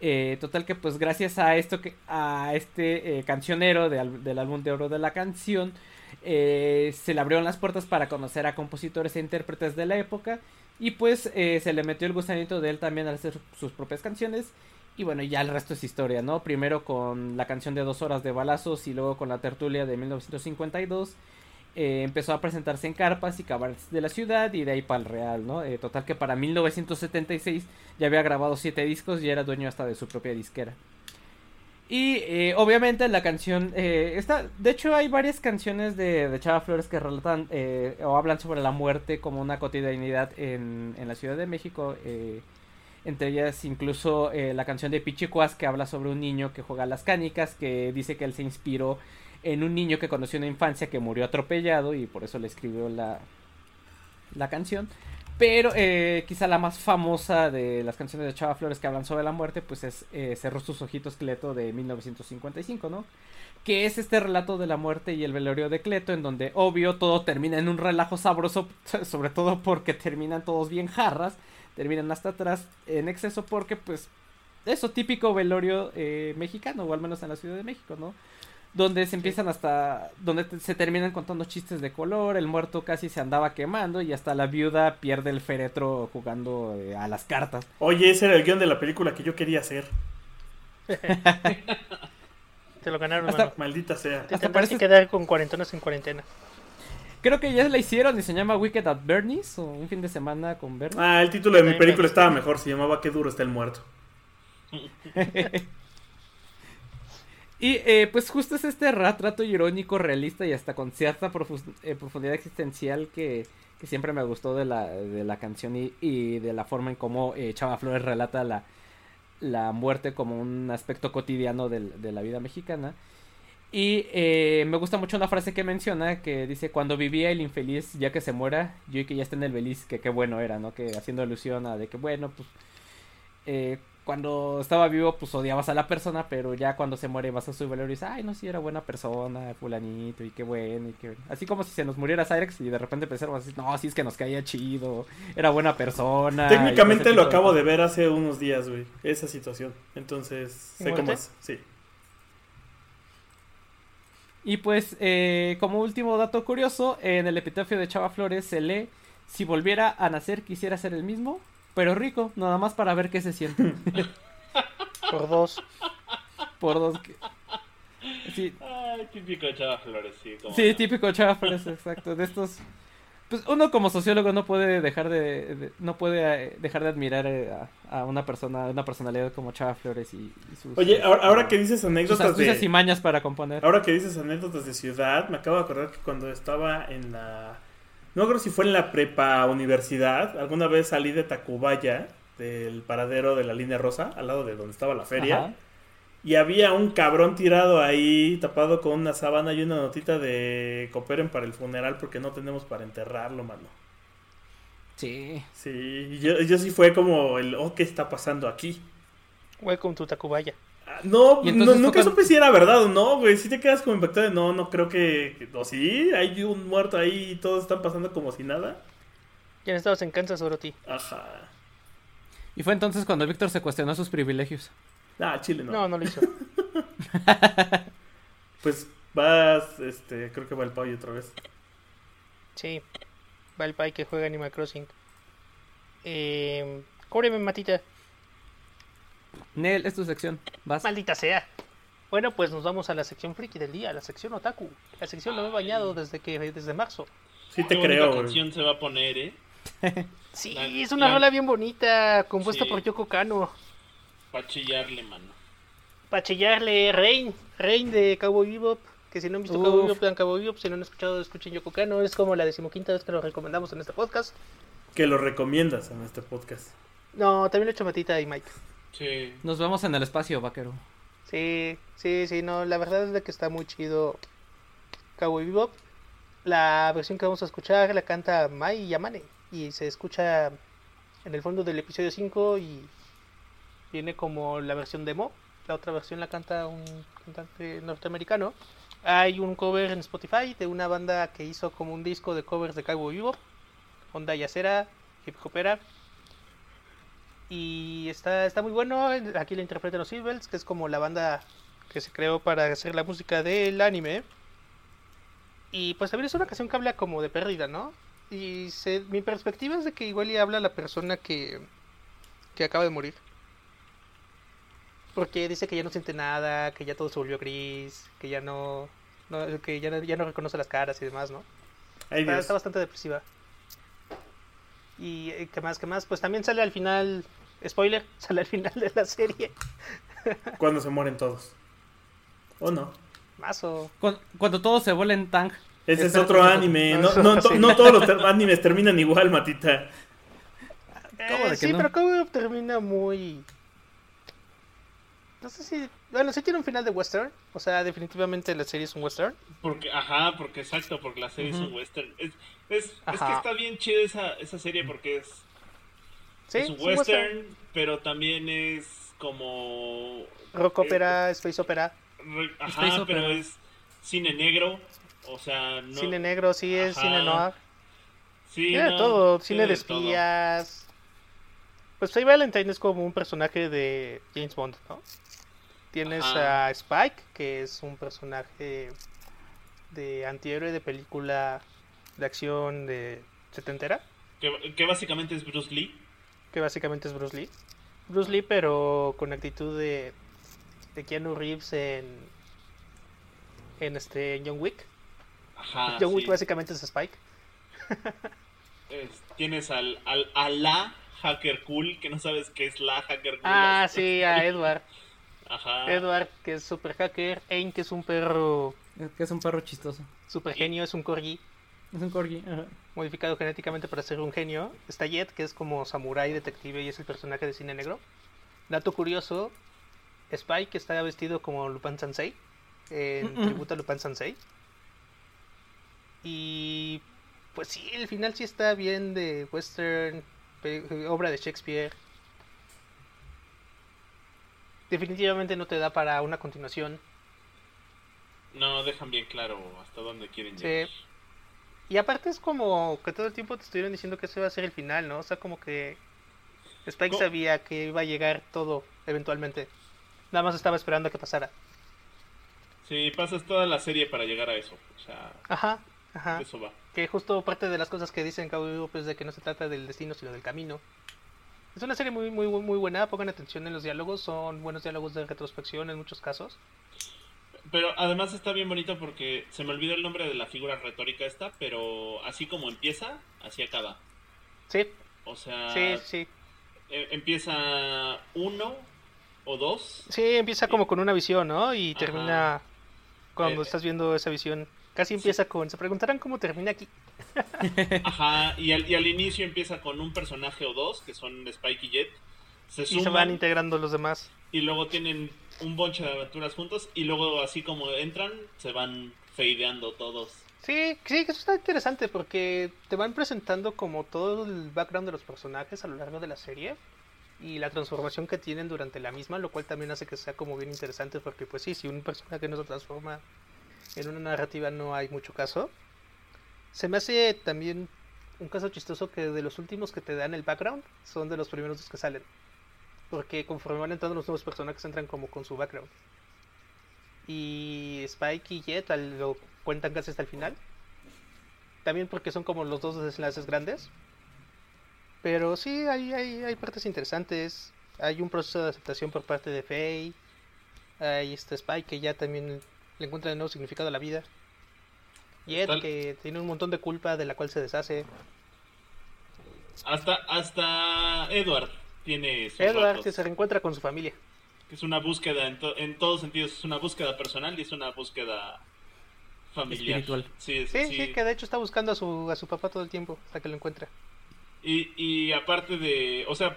Eh, total que pues gracias a esto que a este eh, cancionero del álbum de oro de la canción eh, se le abrieron las puertas para conocer a compositores e intérpretes de la época y pues eh, se le metió el gusanito de él también al hacer sus propias canciones y bueno ya el resto es historia no primero con la canción de dos horas de balazos y luego con la tertulia de 1952 eh, empezó a presentarse en carpas y cabarets de la ciudad y de ahí para el Real, ¿no? Eh, total que para 1976 ya había grabado siete discos y era dueño hasta de su propia disquera. Y eh, obviamente la canción eh, de hecho hay varias canciones de, de Chava Flores que relatan eh, o hablan sobre la muerte como una cotidianidad en, en la Ciudad de México. eh, entre ellas incluso eh, la canción de Pichicuas que habla sobre un niño que juega a las canicas, que dice que él se inspiró en un niño que conoció en la infancia que murió atropellado y por eso le escribió la, la canción. Pero eh, quizá la más famosa de las canciones de Chava Flores que hablan sobre la muerte, pues es eh, Cerró sus ojitos Cleto de 1955, ¿no? Que es este relato de la muerte y el velorio de Cleto, en donde obvio todo termina en un relajo sabroso, (laughs) sobre todo porque terminan todos bien jarras, terminan hasta atrás en exceso porque pues eso típico velorio eh, mexicano, o al menos en la Ciudad de México, ¿no? Donde se empiezan hasta donde te- se terminan contando chistes de color, el muerto casi se andaba quemando y hasta la viuda pierde el féretro jugando eh, a las cartas. Oye, ese era el guion de la película que yo quería hacer. (laughs) Te lo ganaron, Hasta-. Maldita sea. Te hasta parece- que quedar con cuarentonas en cuarentena. Creo que ya la hicieron y se llama Wicked at Bernie's o un fin de semana con Bernie. Ah, el título de mi película estaba mejor, se llamaba Qué duro está el muerto. (laughs) Y eh, pues justo es este retrato irónico, realista y hasta con cierta eh, profundidad existencial que, siempre me gustó de la, de la canción y, de la forma en cómo eh, Chava Flores relata la, la muerte como un aspecto cotidiano de la vida mexicana. Y eh, me gusta mucho una frase que menciona que dice, cuando vivía el infeliz, ya que se muera, yo y que ya está en el beliz, que qué bueno era, ¿no? Que haciendo alusión a de que, bueno, pues cuando estaba vivo, pues odiabas a la persona, pero ya cuando se muere vas a su velorio y dices, ay, no, sí, era buena persona, fulanito, y qué bueno, y qué Así como si se nos muriera Cyrex y de repente pensamos así, no, sí es que nos caía chido, era buena persona. Técnicamente lo acabo de ver hace unos días, güey. Esa situación. Entonces, sé ¿Muerte? cómo es. Sí. Y pues, eh, como último dato curioso, en el epitafio de Chava Flores se lee, si volviera a nacer quisiera ser el mismo, pero rico, nada más para ver qué se siente. (laughs) Por dos. Por dos... que- Sí, Ay, típico Chava Flores, sí. como Sí, no. típico Chava Flores, exacto. De estos. Pues uno como sociólogo no puede dejar de, de- no puede eh, dejar de admirar eh, a, a una persona, una personalidad como Chava Flores y, y sus, Oye, ahora, ahora que dices sus anécdotas y de. mañas para componer. Ahora que dices anécdotas de ciudad, me acabo de acordar que cuando estaba en la. No creo si fue en la prepa universidad. Alguna vez salí de Tacubaya, del paradero de la línea rosa, al lado de donde estaba la feria. Ajá. Y había un cabrón tirado ahí, tapado con una sábana y una notita de cooperen para el funeral porque no tenemos para enterrarlo, mano. Sí. Sí, y yo, yo sí fue como el, oh, ¿qué está pasando aquí? Welcome to Tacubaya. No, no- nunca supe si era verdad o no, güey. Si te quedas como impactado de no, no creo que. O sí, hay un muerto ahí y todos están pasando como si nada. Ya no estabas en Kansas, Dorothy. Ajá. Y fue entonces cuando Víctor se cuestionó sus privilegios. Ah, Chile no. No, no lo hizo. (laughs) Pues vas, este, creo que va el pay otra vez. Sí. Va el pai que juega Animal Crossing. Eh, cóbreme, matita. Nel, es tu sección. Vas. Maldita sea. Bueno, pues nos vamos a la sección friki del día, la sección otaku. La sección no me he bañado desde que desde marzo. Sí te creo, güey. canción se va a poner, ¿eh? (laughs) Sí, La- es una la- rola bien bonita, compuesta Sí. por Yoko Kano. Para chillarle, mano. Para chillarle Rain, Rain de Cowboy Bebop. Que si no han visto Uf. Cowboy Bebop, vean Cowboy Bebop. Si no han escuchado, escuchen Yoko Kano. Es como la decimoquinta vez que lo recomendamos en este podcast. Que lo recomiendas en este podcast. No, también lo he hecho Matita y Mike. Sí. Nos vemos en el espacio, vaquero. Sí, sí, sí, no, la verdad es de que está muy chido Cowboy Bebop. La versión que vamos a escuchar la canta Mai Yamane y se escucha en el fondo del episodio 5 y viene como la versión demo. La otra versión la canta un cantante norteamericano. Hay un cover en Spotify de una banda que hizo como un disco de covers de Cowboy Bebop, Onda Yacera, Hip Hopera. Y está, está muy bueno. Aquí lo interpretan los Silvels, que es como la banda que se creó para hacer la música del anime. Y pues también es una canción que habla como de pérdida, ¿no? Y se- mi perspectiva es de que igual y habla la persona que, que acaba de morir. Porque dice que ya no siente nada, que ya todo se volvió gris, que ya no, no- que ya, no- ya no reconoce las caras y demás, ¿no? Ay, Está, Dios. está bastante depresiva. Y eh, qué más, qué más. Pues también sale al final, spoiler, (laughs) sale al final de la serie. Cuando se mueren todos. ¿O no? Mazo. Cuando, cuando todos se vuelven Tang. Ese es otro anime. no, No, todos los ter- animes terminan igual, Matita. ¿Cómo de Eh, que sí, no? pero como termina muy... No sé si... Bueno, sí tiene un final de western. O sea, definitivamente la serie es un western. Porque, ajá, porque exacto, porque la serie es un western. Es, es, es que está bien chida esa, esa serie porque es, Sí, es un western, pero también es como... Rock opera, space opera. re- Space Ajá, opera. pero es cine negro. O sea, no... Cine negro, sí, es Ajá. cine noir. Sí, Tiene no, todo, cine de todo. espías. Pues Faye Valentine es como un personaje de James Bond, ¿no? Tienes Ajá. a Spike, que es un personaje de antihéroe de película de acción de setentera, Que, que básicamente es Bruce Lee. que básicamente es Bruce Lee. Bruce Lee, pero con actitud de, de Keanu Reeves en, en este en John Wick. Ajá. (laughs) John Wick básicamente es Spike. (laughs) Es- tienes al, al, a la hacker cool, que no sabes qué es la hacker cool. Ah, sí, a Edward. (laughs) Ajá. Edward, que es super hacker. Ain, que es un perro Que es un perro chistoso. super genio, es un corgi. Es un corgi. ajá. modificado genéticamente para ser un genio. Está Jet, que es como samurái detective y es el personaje de cine negro. Dato curioso, Spike está vestido como Lupin Sensei, en tributo a Lupin Sensei. Y pues sí, el final sí está bien de western, obra de Shakespeare. Definitivamente no te da para una continuación. No, dejan bien claro hasta dónde quieren Sí. llegar. Y aparte es como que todo el tiempo te estuvieron diciendo que ese iba a ser el final, ¿no? O sea, como que Spike sabía que iba a llegar todo eventualmente. Nada más estaba esperando a que pasara. Sí, pasas toda la serie para llegar a eso. O sea, Ajá, ajá. eso va. Que justo parte de las cosas que dicen Cowboy es de que no se trata del destino, sino del camino. Es una serie muy, muy, muy buena. Pongan atención en los diálogos. Son buenos diálogos de retrospección en muchos casos. Pero además está bien bonito porque se me olvidó el nombre de la figura retórica esta, pero así como empieza, así acaba. Sí, O sea, sí, sí. e- empieza uno o dos. Sí, empieza como con una visión, ¿no? Y Ajá. termina cuando Eh, estás viendo esa visión. Casi empieza con... Se preguntarán cómo termina aquí. (laughs) (laughs) Ajá, y al, y al inicio empieza con un personaje o dos, que son Spike y Jet. Se Y se suman van integrando los demás. y luego tienen un bonche de aventuras juntos y luego así como entran, se van fadeando todos. Sí, sí, que eso está interesante porque te van presentando como todo el background de los personajes a lo largo de la serie y la transformación que tienen durante la misma, lo cual también hace que sea como bien interesante porque pues sí, si un personaje no se transforma en una narrativa no hay mucho caso. Se me hace también un caso chistoso que de los últimos que te dan el background son de los primeros dos que salen. Porque conforme van entrando los nuevos personajes entran como con su background. Y Spike y Jet lo cuentan casi hasta el final. También porque son como los dos desenlaces grandes. Pero sí, hay, hay, hay partes interesantes. Hay un proceso de aceptación por parte de Faye. Hay este Spike que ya también le encuentra de nuevo significado a la vida. Jet Tal- que tiene un montón de culpa de la cual se deshace. Hasta, hasta Edward tiene sus Edward ratos, que se reencuentra con su familia. que es una búsqueda en, to- en todos sentidos, es una búsqueda personal y es una búsqueda familiar. Espiritual. Sí, sí, Sí, sí. sí, que de hecho está buscando a su, a su papá todo el tiempo hasta que lo encuentra. Y, y aparte de, o sea,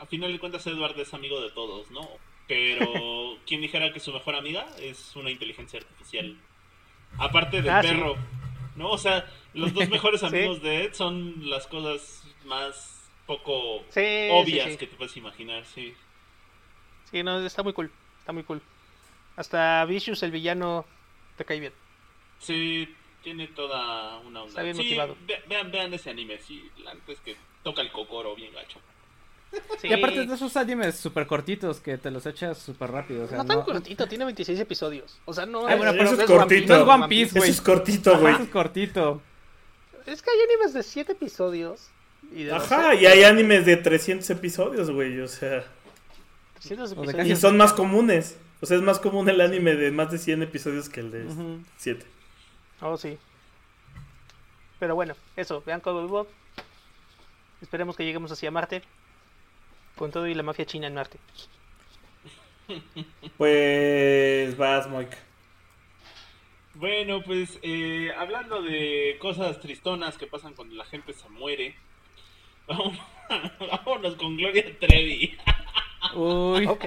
a final de cuentas Edward es amigo de todos, ¿no? Pero quien dijera que su mejor amiga es una inteligencia artificial. Aparte del Ah, sí. perro, ¿no? O sea, los dos mejores (laughs) Sí. amigos de Ed son las cosas más poco Sí, obvias que te puedes imaginar, sí. Sí, no, está muy cool. Está muy cool. Hasta Vicious, el villano, te cae bien. Sí, tiene toda una onda. Está bien motivado. ve- vean, vean ese anime, sí, la neta es que toca el cocoro bien gacho. Sí. Y aparte de esos animes súper cortitos que te los echas súper rápido. O sea, no tan cortito, tiene 26 episodios. O sea, no. Ay, bueno, es- pero Eso es cortito. No es One Piece, Eso güey. es cortito, Ajá, güey. eso es cortito. Es que hay animes de 7 episodios. Y de Ajá, 12, y hay animes de 300 episodios, güey, o sea... 300 O de episodios. Y son más comunes. O sea, es más común el anime de más de 100 episodios que el de. 7. Oh, sí. Pero bueno, eso, vean Cowboy Bob. Esperemos que lleguemos hacia Marte. Con todo y la mafia china en Marte. (laughs) Pues vas, Moik. Bueno, pues eh, hablando de cosas tristonas que pasan cuando la gente se muere, (laughs) vámonos, vámonos con Gloria Trevi. Uy. Ok.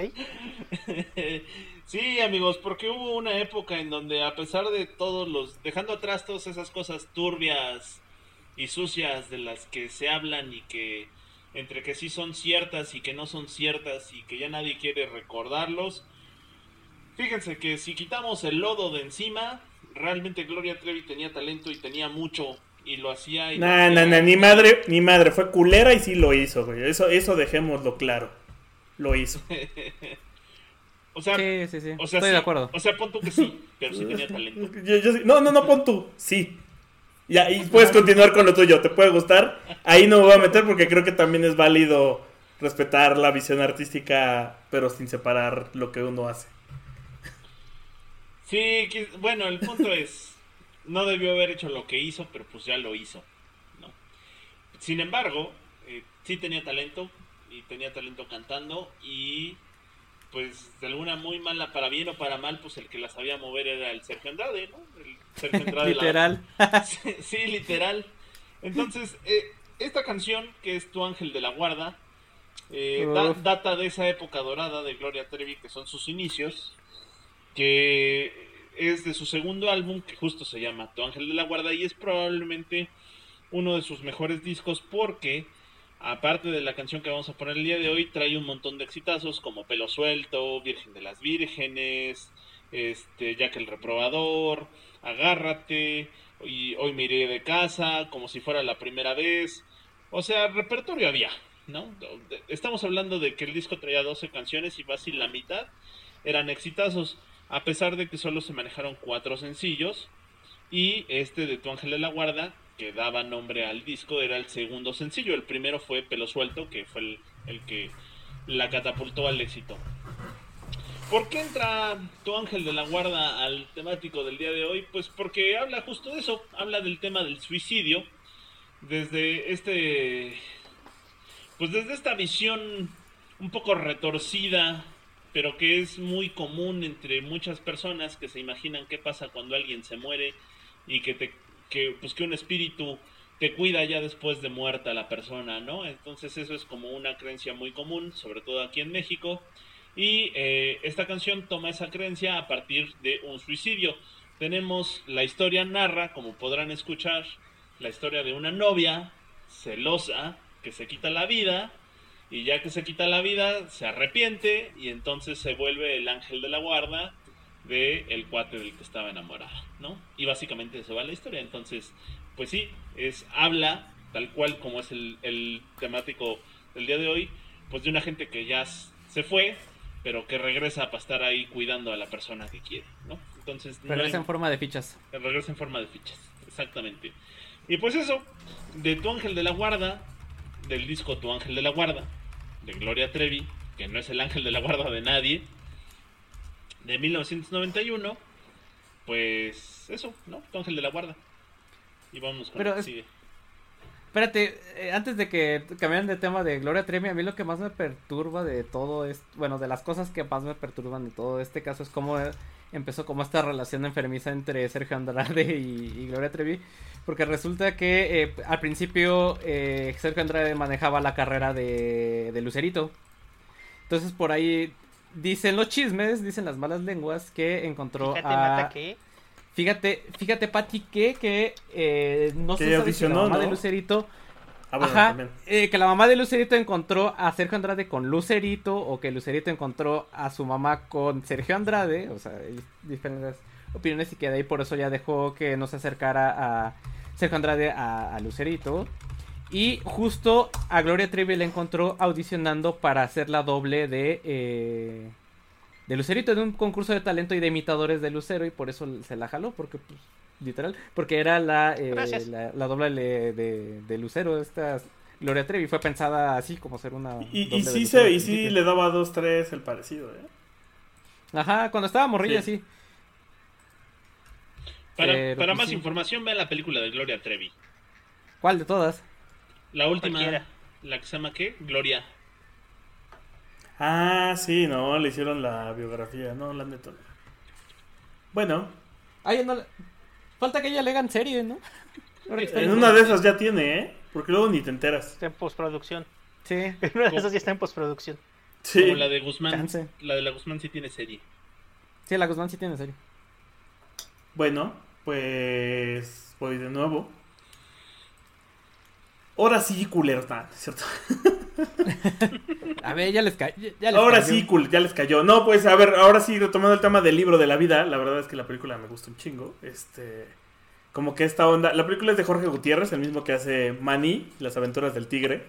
(laughs) sí, amigos, porque hubo una época en donde a pesar de todos los, dejando atrás todas esas cosas turbias y sucias de las que se hablan y que entre que sí son ciertas y que no son ciertas y que ya nadie quiere recordarlos, fíjense que si quitamos el lodo de encima, realmente Gloria Trevi tenía talento y tenía mucho y lo hacía y Nah, nah, nah, ni madre, ni madre, fue culera y sí lo hizo, güey. Eso, eso dejémoslo claro. Lo hizo. (laughs) O sea, Sí, sí, sí. o sea, Estoy sí, de acuerdo. O sea, pon tú que sí, pero sí tenía (laughs) talento. Yo- yo sí- no, no, no, pon tú. Sí. Y puedes continuar con lo tuyo. ¿Te puede gustar? Ahí no me voy a meter porque creo que también es válido respetar la visión artística, pero sin separar lo que uno hace. Sí, bueno, el punto es, no debió haber hecho lo que hizo, pero pues ya lo hizo, ¿no? Sin embargo, eh, sí tenía talento, y tenía talento cantando, y pues de alguna muy mala, para bien o para mal, pues el que la sabía mover era el Sergio Andrade, ¿no? El Sergio (laughs) Andrade. la- Literal. (laughs) sí, sí, literal. Entonces, eh, esta canción, que es Tu Ángel de la Guarda, eh, da- data de esa época dorada de Gloria Trevi, que son sus inicios, que es de su segundo álbum, que justo se llama Tu Ángel de la Guarda, y es probablemente uno de sus mejores discos porque, aparte de la canción que vamos a poner el día de hoy, trae un montón de exitazos como Pelo Suelto, Virgen de las Vírgenes, este, Jack el Reprobador, Agárrate, y Hoy me iré de casa, como si fuera la primera vez. O sea, repertorio había, ¿no? Estamos hablando de que el disco traía 12 canciones y fácil la mitad eran exitazos, a pesar de que solo se manejaron cuatro sencillos. Y este de Tu Ángel de la Guarda, que daba nombre al disco, era el segundo sencillo. El primero fue Pelo Suelto, que fue el, el que la catapultó al éxito. ¿Por qué entra Tu Ángel de la Guarda al temático del día de hoy? Pues porque habla justo de eso, habla del tema del suicidio, desde este... Pues desde esta visión un poco retorcida, pero que es muy común entre muchas personas que se imaginan qué pasa cuando alguien se muere y que te que pues que un espíritu te cuida ya después de muerta la persona, ¿no? Entonces eso es como una creencia muy común, sobre todo aquí en México. Y eh, esta canción toma esa creencia a partir de un suicidio. Tenemos la historia narra, como podrán escuchar, la historia de una novia celosa que se quita la vida y ya que se quita la vida se arrepiente y entonces se vuelve el ángel de la guarda de el cuate del que estaba enamorada, ¿no? Y básicamente eso va la historia. Entonces, pues sí, es habla tal cual como es el, el temático del día de hoy, pues de una gente que ya se fue, pero que regresa para estar ahí cuidando a la persona que quiere, ¿no? Entonces, no Regresa hay- en forma de fichas. regresa en forma de fichas, exactamente. Y pues eso, de Tu Ángel de la Guarda, del disco Tu Ángel de la Guarda, de Gloria Trevi, que no es el ángel de la guarda de nadie, de 1991, pues eso, ¿no? Ángel de la Guarda. Y vamos con Pero lo que sigue. Espérate, eh, antes de que cambiaran de tema de Gloria Trevi, a mí lo que más me perturba de todo es, bueno, de las cosas que más me perturban de todo este caso es cómo eh, empezó como esta relación enfermiza entre Sergio Andrade y, y Gloria Trevi, porque resulta que eh, al principio eh, Sergio Andrade manejaba la carrera de, de Lucerito, entonces por ahí dicen los chismes, dicen las malas lenguas que encontró Fíjate, a... Mata, que Fíjate, fíjate, Pati, que, que eh, no se sabe si la mamá de. Lucerito Ah, bueno, Ajá, también. eh, que la mamá de Lucerito encontró a Sergio Andrade con Lucerito o que Lucerito encontró a su mamá con Sergio Andrade, o sea, hay diferentes opiniones y que de ahí por eso ya dejó que no se acercara a Sergio Andrade a, a Lucerito. Y justo a Gloria Trevi le encontró audicionando para hacer la doble de, eh, de Lucerito en un concurso de talento y de imitadores de Lucero y por eso se la jaló, porque pues, literal, porque era la, eh, la, la doble de, de, de Lucero, esta Gloria Trevi fue pensada así como ser una... Y, doble y de sí, se, y sí le daba dos, tres el parecido, ¿eh? Ajá, cuando estaba morrilla Sí. sí. Para, pero para pues más sí. información, vean la película de Gloria Trevi. ¿Cuál de todas? La última, Cualquiera. la que se llama ¿qué? Gloria. Ah, sí, no, le hicieron la biografía, no, la neta. no. Bueno, Ay, no. Falta que ella le hagan serie, ¿no? (laughs) En una de esas ya tiene, ¿eh? Porque luego ni te enteras. Está en postproducción. Sí. (laughs) En una de esas ya está en postproducción. Sí. Como la de Guzmán. Chance. La de la Guzmán sí tiene serie. Sí, la Guzmán sí tiene serie. Bueno, pues voy de nuevo. Ahora sí, culerta, ¿cierto? (laughs) A ver, ya les ca- ya- les Ahora cayó. sí, cool, ya les cayó. No, pues a ver, ahora sí, retomando el tema del libro de la vida, la verdad es que la película me gusta un chingo. Este, como que esta onda, la película es de Jorge Gutiérrez, el mismo que hace Manny, las aventuras del tigre.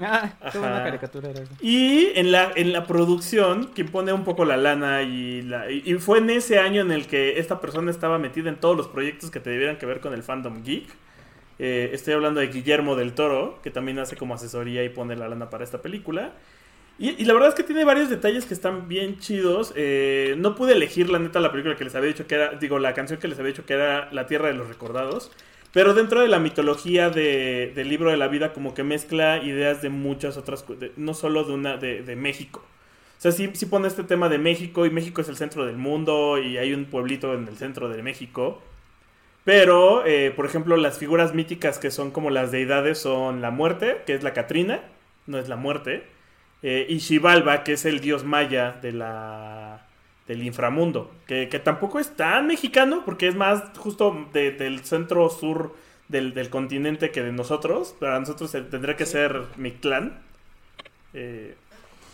Ah, qué buena caricatura era. Y en la, en la producción, quien pone un poco la lana y, la, y, y fue en ese año en el que esta persona estaba metida en todos los proyectos que te debieran que ver con el fandom geek. Eh, estoy hablando de Guillermo del Toro, que también hace como asesoría y pone la lana para esta película. Y, la verdad es que tiene varios detalles que están bien chidos. Eh, no pude elegir la neta la película que les había dicho que era, digo, la canción que les había dicho que era La Tierra de los Recordados. Pero dentro de la mitología de- del libro de la vida, como que mezcla ideas de muchas otras, de- no solo de una de, de México. O sea, sí, sí pone este tema de México y México es el centro del mundo y hay un pueblito en el centro de México. Pero, eh, por ejemplo, las figuras míticas que son como las deidades son la muerte, que es la Catrina, no es la muerte, eh, y Xibalba, que es el dios maya de la, del inframundo, que, que tampoco es tan mexicano, porque es más justo de- del centro sur del, del continente que de nosotros. Para nosotros tendría que ser Mictlán, eh,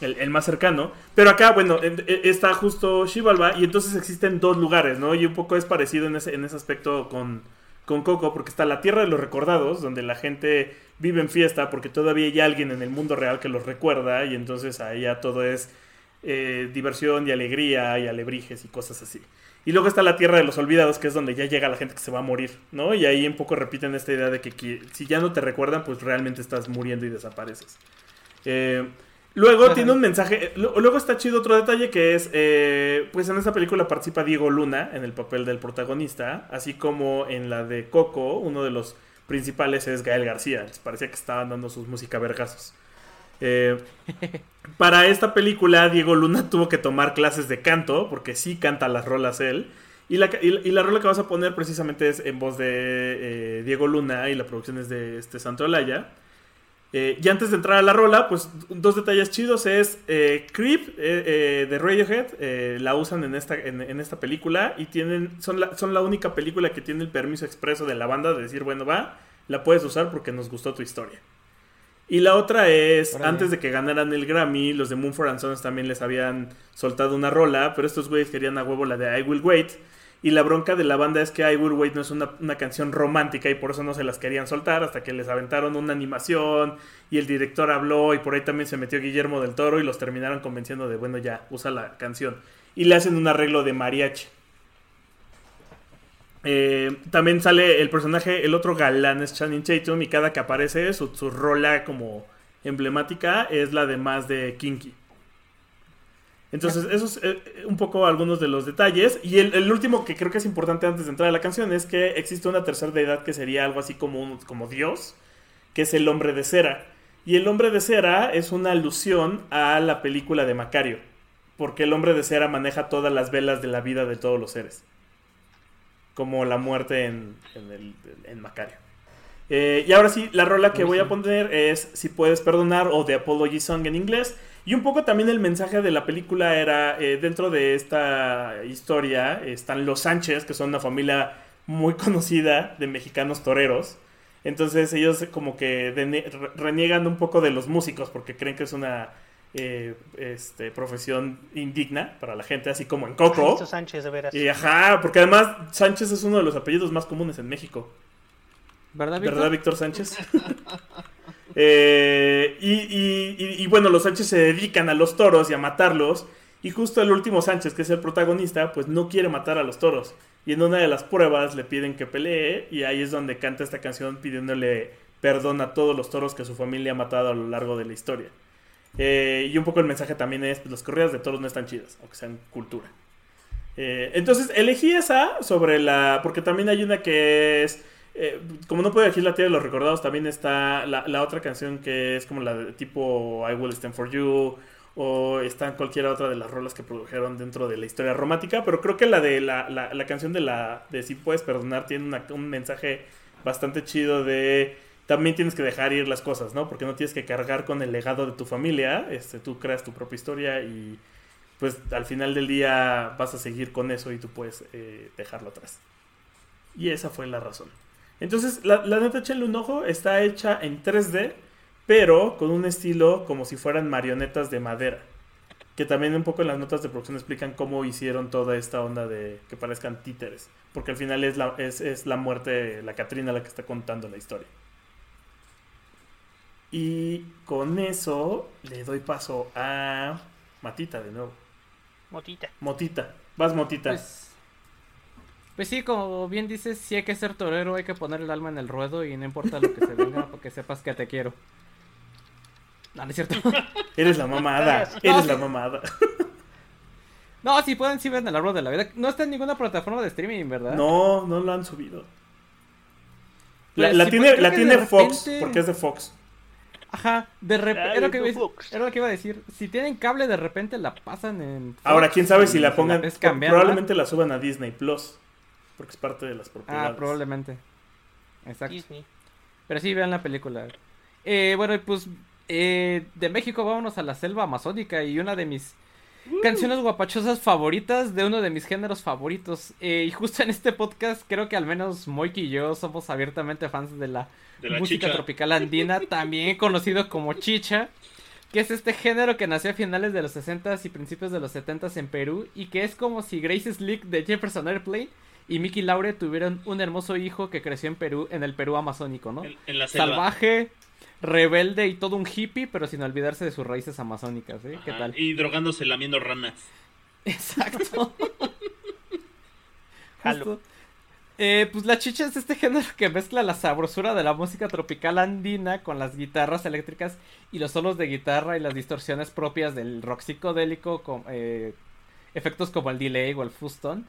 el, más cercano. Pero acá, bueno, en- e- está justo Xibalba, y entonces existen dos lugares, ¿no? Y un poco es parecido en ese, en ese aspecto con, con Coco, porque está la Tierra de los Recordados, donde la gente vive en fiesta, porque todavía hay alguien en el mundo real que los recuerda, y entonces ahí ya todo es eh, diversión y alegría y alebrijes y cosas así. Y luego está la Tierra de los Olvidados, que es donde ya llega la gente que se va a morir, ¿no? Y ahí un poco repiten esta idea de que, si ya no te recuerdan, pues realmente estás muriendo y desapareces. Eh, luego Ajá. tiene un mensaje. eh, lu- Luego está chido otro detalle que es: eh, pues en esta película participa Diego Luna en el papel del protagonista, así como en la de Coco, uno de los principales es Gael García. Les parecía que estaban dando sus música vergazos. Eh, (laughs) para esta película, Diego Luna tuvo que tomar clases de canto, porque sí canta las rolas él. Y la, y la- y la rola que vas a poner precisamente es en voz de eh, Diego Luna y la producción es de este Santo Olaya. Eh, y antes de entrar a la rola, pues dos detalles chidos es eh, Creep eh, de Radiohead, la usan en esta, en, en esta película y tienen son la, son la única película que tiene el permiso expreso de la banda de decir, bueno, va, la puedes usar porque nos gustó tu historia. Y la otra es, Órale. antes de que ganaran el Grammy, los de Moonford and Sons también les habían soltado una rola, pero estos güeyes querían a huevo la de I Will Wait. Y la bronca de la banda es que I Will Wait no es una, una canción romántica y por eso no se las querían soltar hasta que les aventaron una animación y el director habló y por ahí también se metió Guillermo del Toro y los terminaron convenciendo de, bueno, ya, usa la canción. Y le hacen un arreglo de mariachi. Eh, también sale el personaje, el otro galán es Channing Tatum y cada que aparece su, su rola como emblemática es la de más de Kinky. Entonces, eso es eh, un poco algunos de los detalles. Y el, el último que creo que es importante antes de entrar a la canción es que existe una tercera deidad que sería algo así como, un- como Dios, que es el hombre de cera. Y el hombre de cera es una alusión a la película de Macario, porque el hombre de cera maneja todas las velas de la vida de todos los seres, como la muerte en, en, el- en Macario. Eh, y ahora sí, la rola que voy a poner es Si puedes perdonar o The Apology Song en inglés. Y un poco también el mensaje de la película era, eh, dentro de esta historia están los Sánchez, que son una familia muy (laughs) conocida de mexicanos toreros. Entonces ellos como que reniegan un poco de los músicos porque creen que es una eh, este, profesión indigna para la gente, así como en Coco. Estos Sánchez, de veras. Y ajá, porque además Sánchez es uno de los apellidos más comunes en México. ¿Verdad, Víctor? ¿Verdad, Víctor Sánchez? (laughs) Eh, y, y- bueno, los Sánchez se dedican a los toros y a matarlos. Y justo el último Sánchez, que es el protagonista, pues no quiere matar a los toros. Y en una de las pruebas le piden que pelee. Y ahí es donde canta esta canción pidiéndole perdón a todos los toros que su familia ha matado a lo largo de la historia. Eh, y un poco el mensaje también es, pues, las corridas de toros no están chidas, aunque sean cultura. Eh, entonces elegí esa sobre la... Porque también hay una que es eh, como no puedo elegir la tía de los recordados, también está la, otra canción que es como la de tipo I Will Stand For You o está en cualquiera otra de las rolas que produjeron dentro de la historia romántica, pero creo que la de la, la, la canción de la de Si Puedes Perdonar tiene un mensaje bastante chido de también tienes que dejar ir las cosas, ¿no? Porque no tienes que cargar con el legado de tu familia, este, tú creas tu propia historia y pues al final del día vas a seguir con eso y tú puedes eh, dejarlo atrás. Y esa fue la razón. Entonces, la, la neta, échenle un ojo, está hecha en 3D, pero con un estilo como si fueran marionetas de madera. Que también un poco en las notas de producción explican cómo hicieron toda esta onda de que parezcan títeres. Porque al final es la, es, es la muerte, la Catrina la que está contando la historia. Y con eso le doy paso a Matita de nuevo. Motita. Motita. Vas, Motita. Pues, pues sí, como bien dices, si hay que ser torero, hay que poner el alma en el ruedo y no importa lo que se venga, (laughs) porque sepas que te quiero. No, no es cierto. (laughs) Eres la mamada. (laughs) No, Eres sí. la mamada. No, si pueden, sí ven el árbol de la vida. No está en ninguna plataforma de streaming, ¿verdad? No, no lo han subido. La, la sí, tiene, pues la tiene Fox, repente- porque es de Fox. Ajá, de repente. Ay, Era, lo que iba a decir- Fox. era lo que iba a decir. Si tienen cable, de repente la pasan en. Fox Ahora, quién sabe si la pongan. cambiarla. probablemente la suban a Disney Plus. Porque es parte de las propiedades. Ah, probablemente. Exacto. Disney. Pero sí, vean la película. Eh, bueno, y pues eh, de México vámonos a la selva amazónica y una de mis canciones guapachosas favoritas de uno de mis géneros favoritos. Eh, y justo en este podcast creo que al menos Moiki y yo somos abiertamente fans de la, De la música chicha. tropical andina, (laughs) también conocido como chicha. Que es este género que nació a finales de los 60s y principios de los 70s en Perú. Y que es como si Grace Slick de Jefferson Airplane y Mickey Laure tuvieron un hermoso hijo que creció en Perú, en el Perú amazónico, ¿no? En, en la selva. salvaje, rebelde y todo un hippie, pero sin olvidarse de sus raíces amazónicas, ¿eh? ¿Qué tal? Y drogándose lamiendo ranas. (laughs) Exacto. (laughs) Jalo. Justo. Eh, pues la chicha es este género que mezcla la sabrosura de la música tropical andina con las guitarras eléctricas y los solos de guitarra y las distorsiones propias del rock psicodélico con eh, efectos como el delay o el fuston.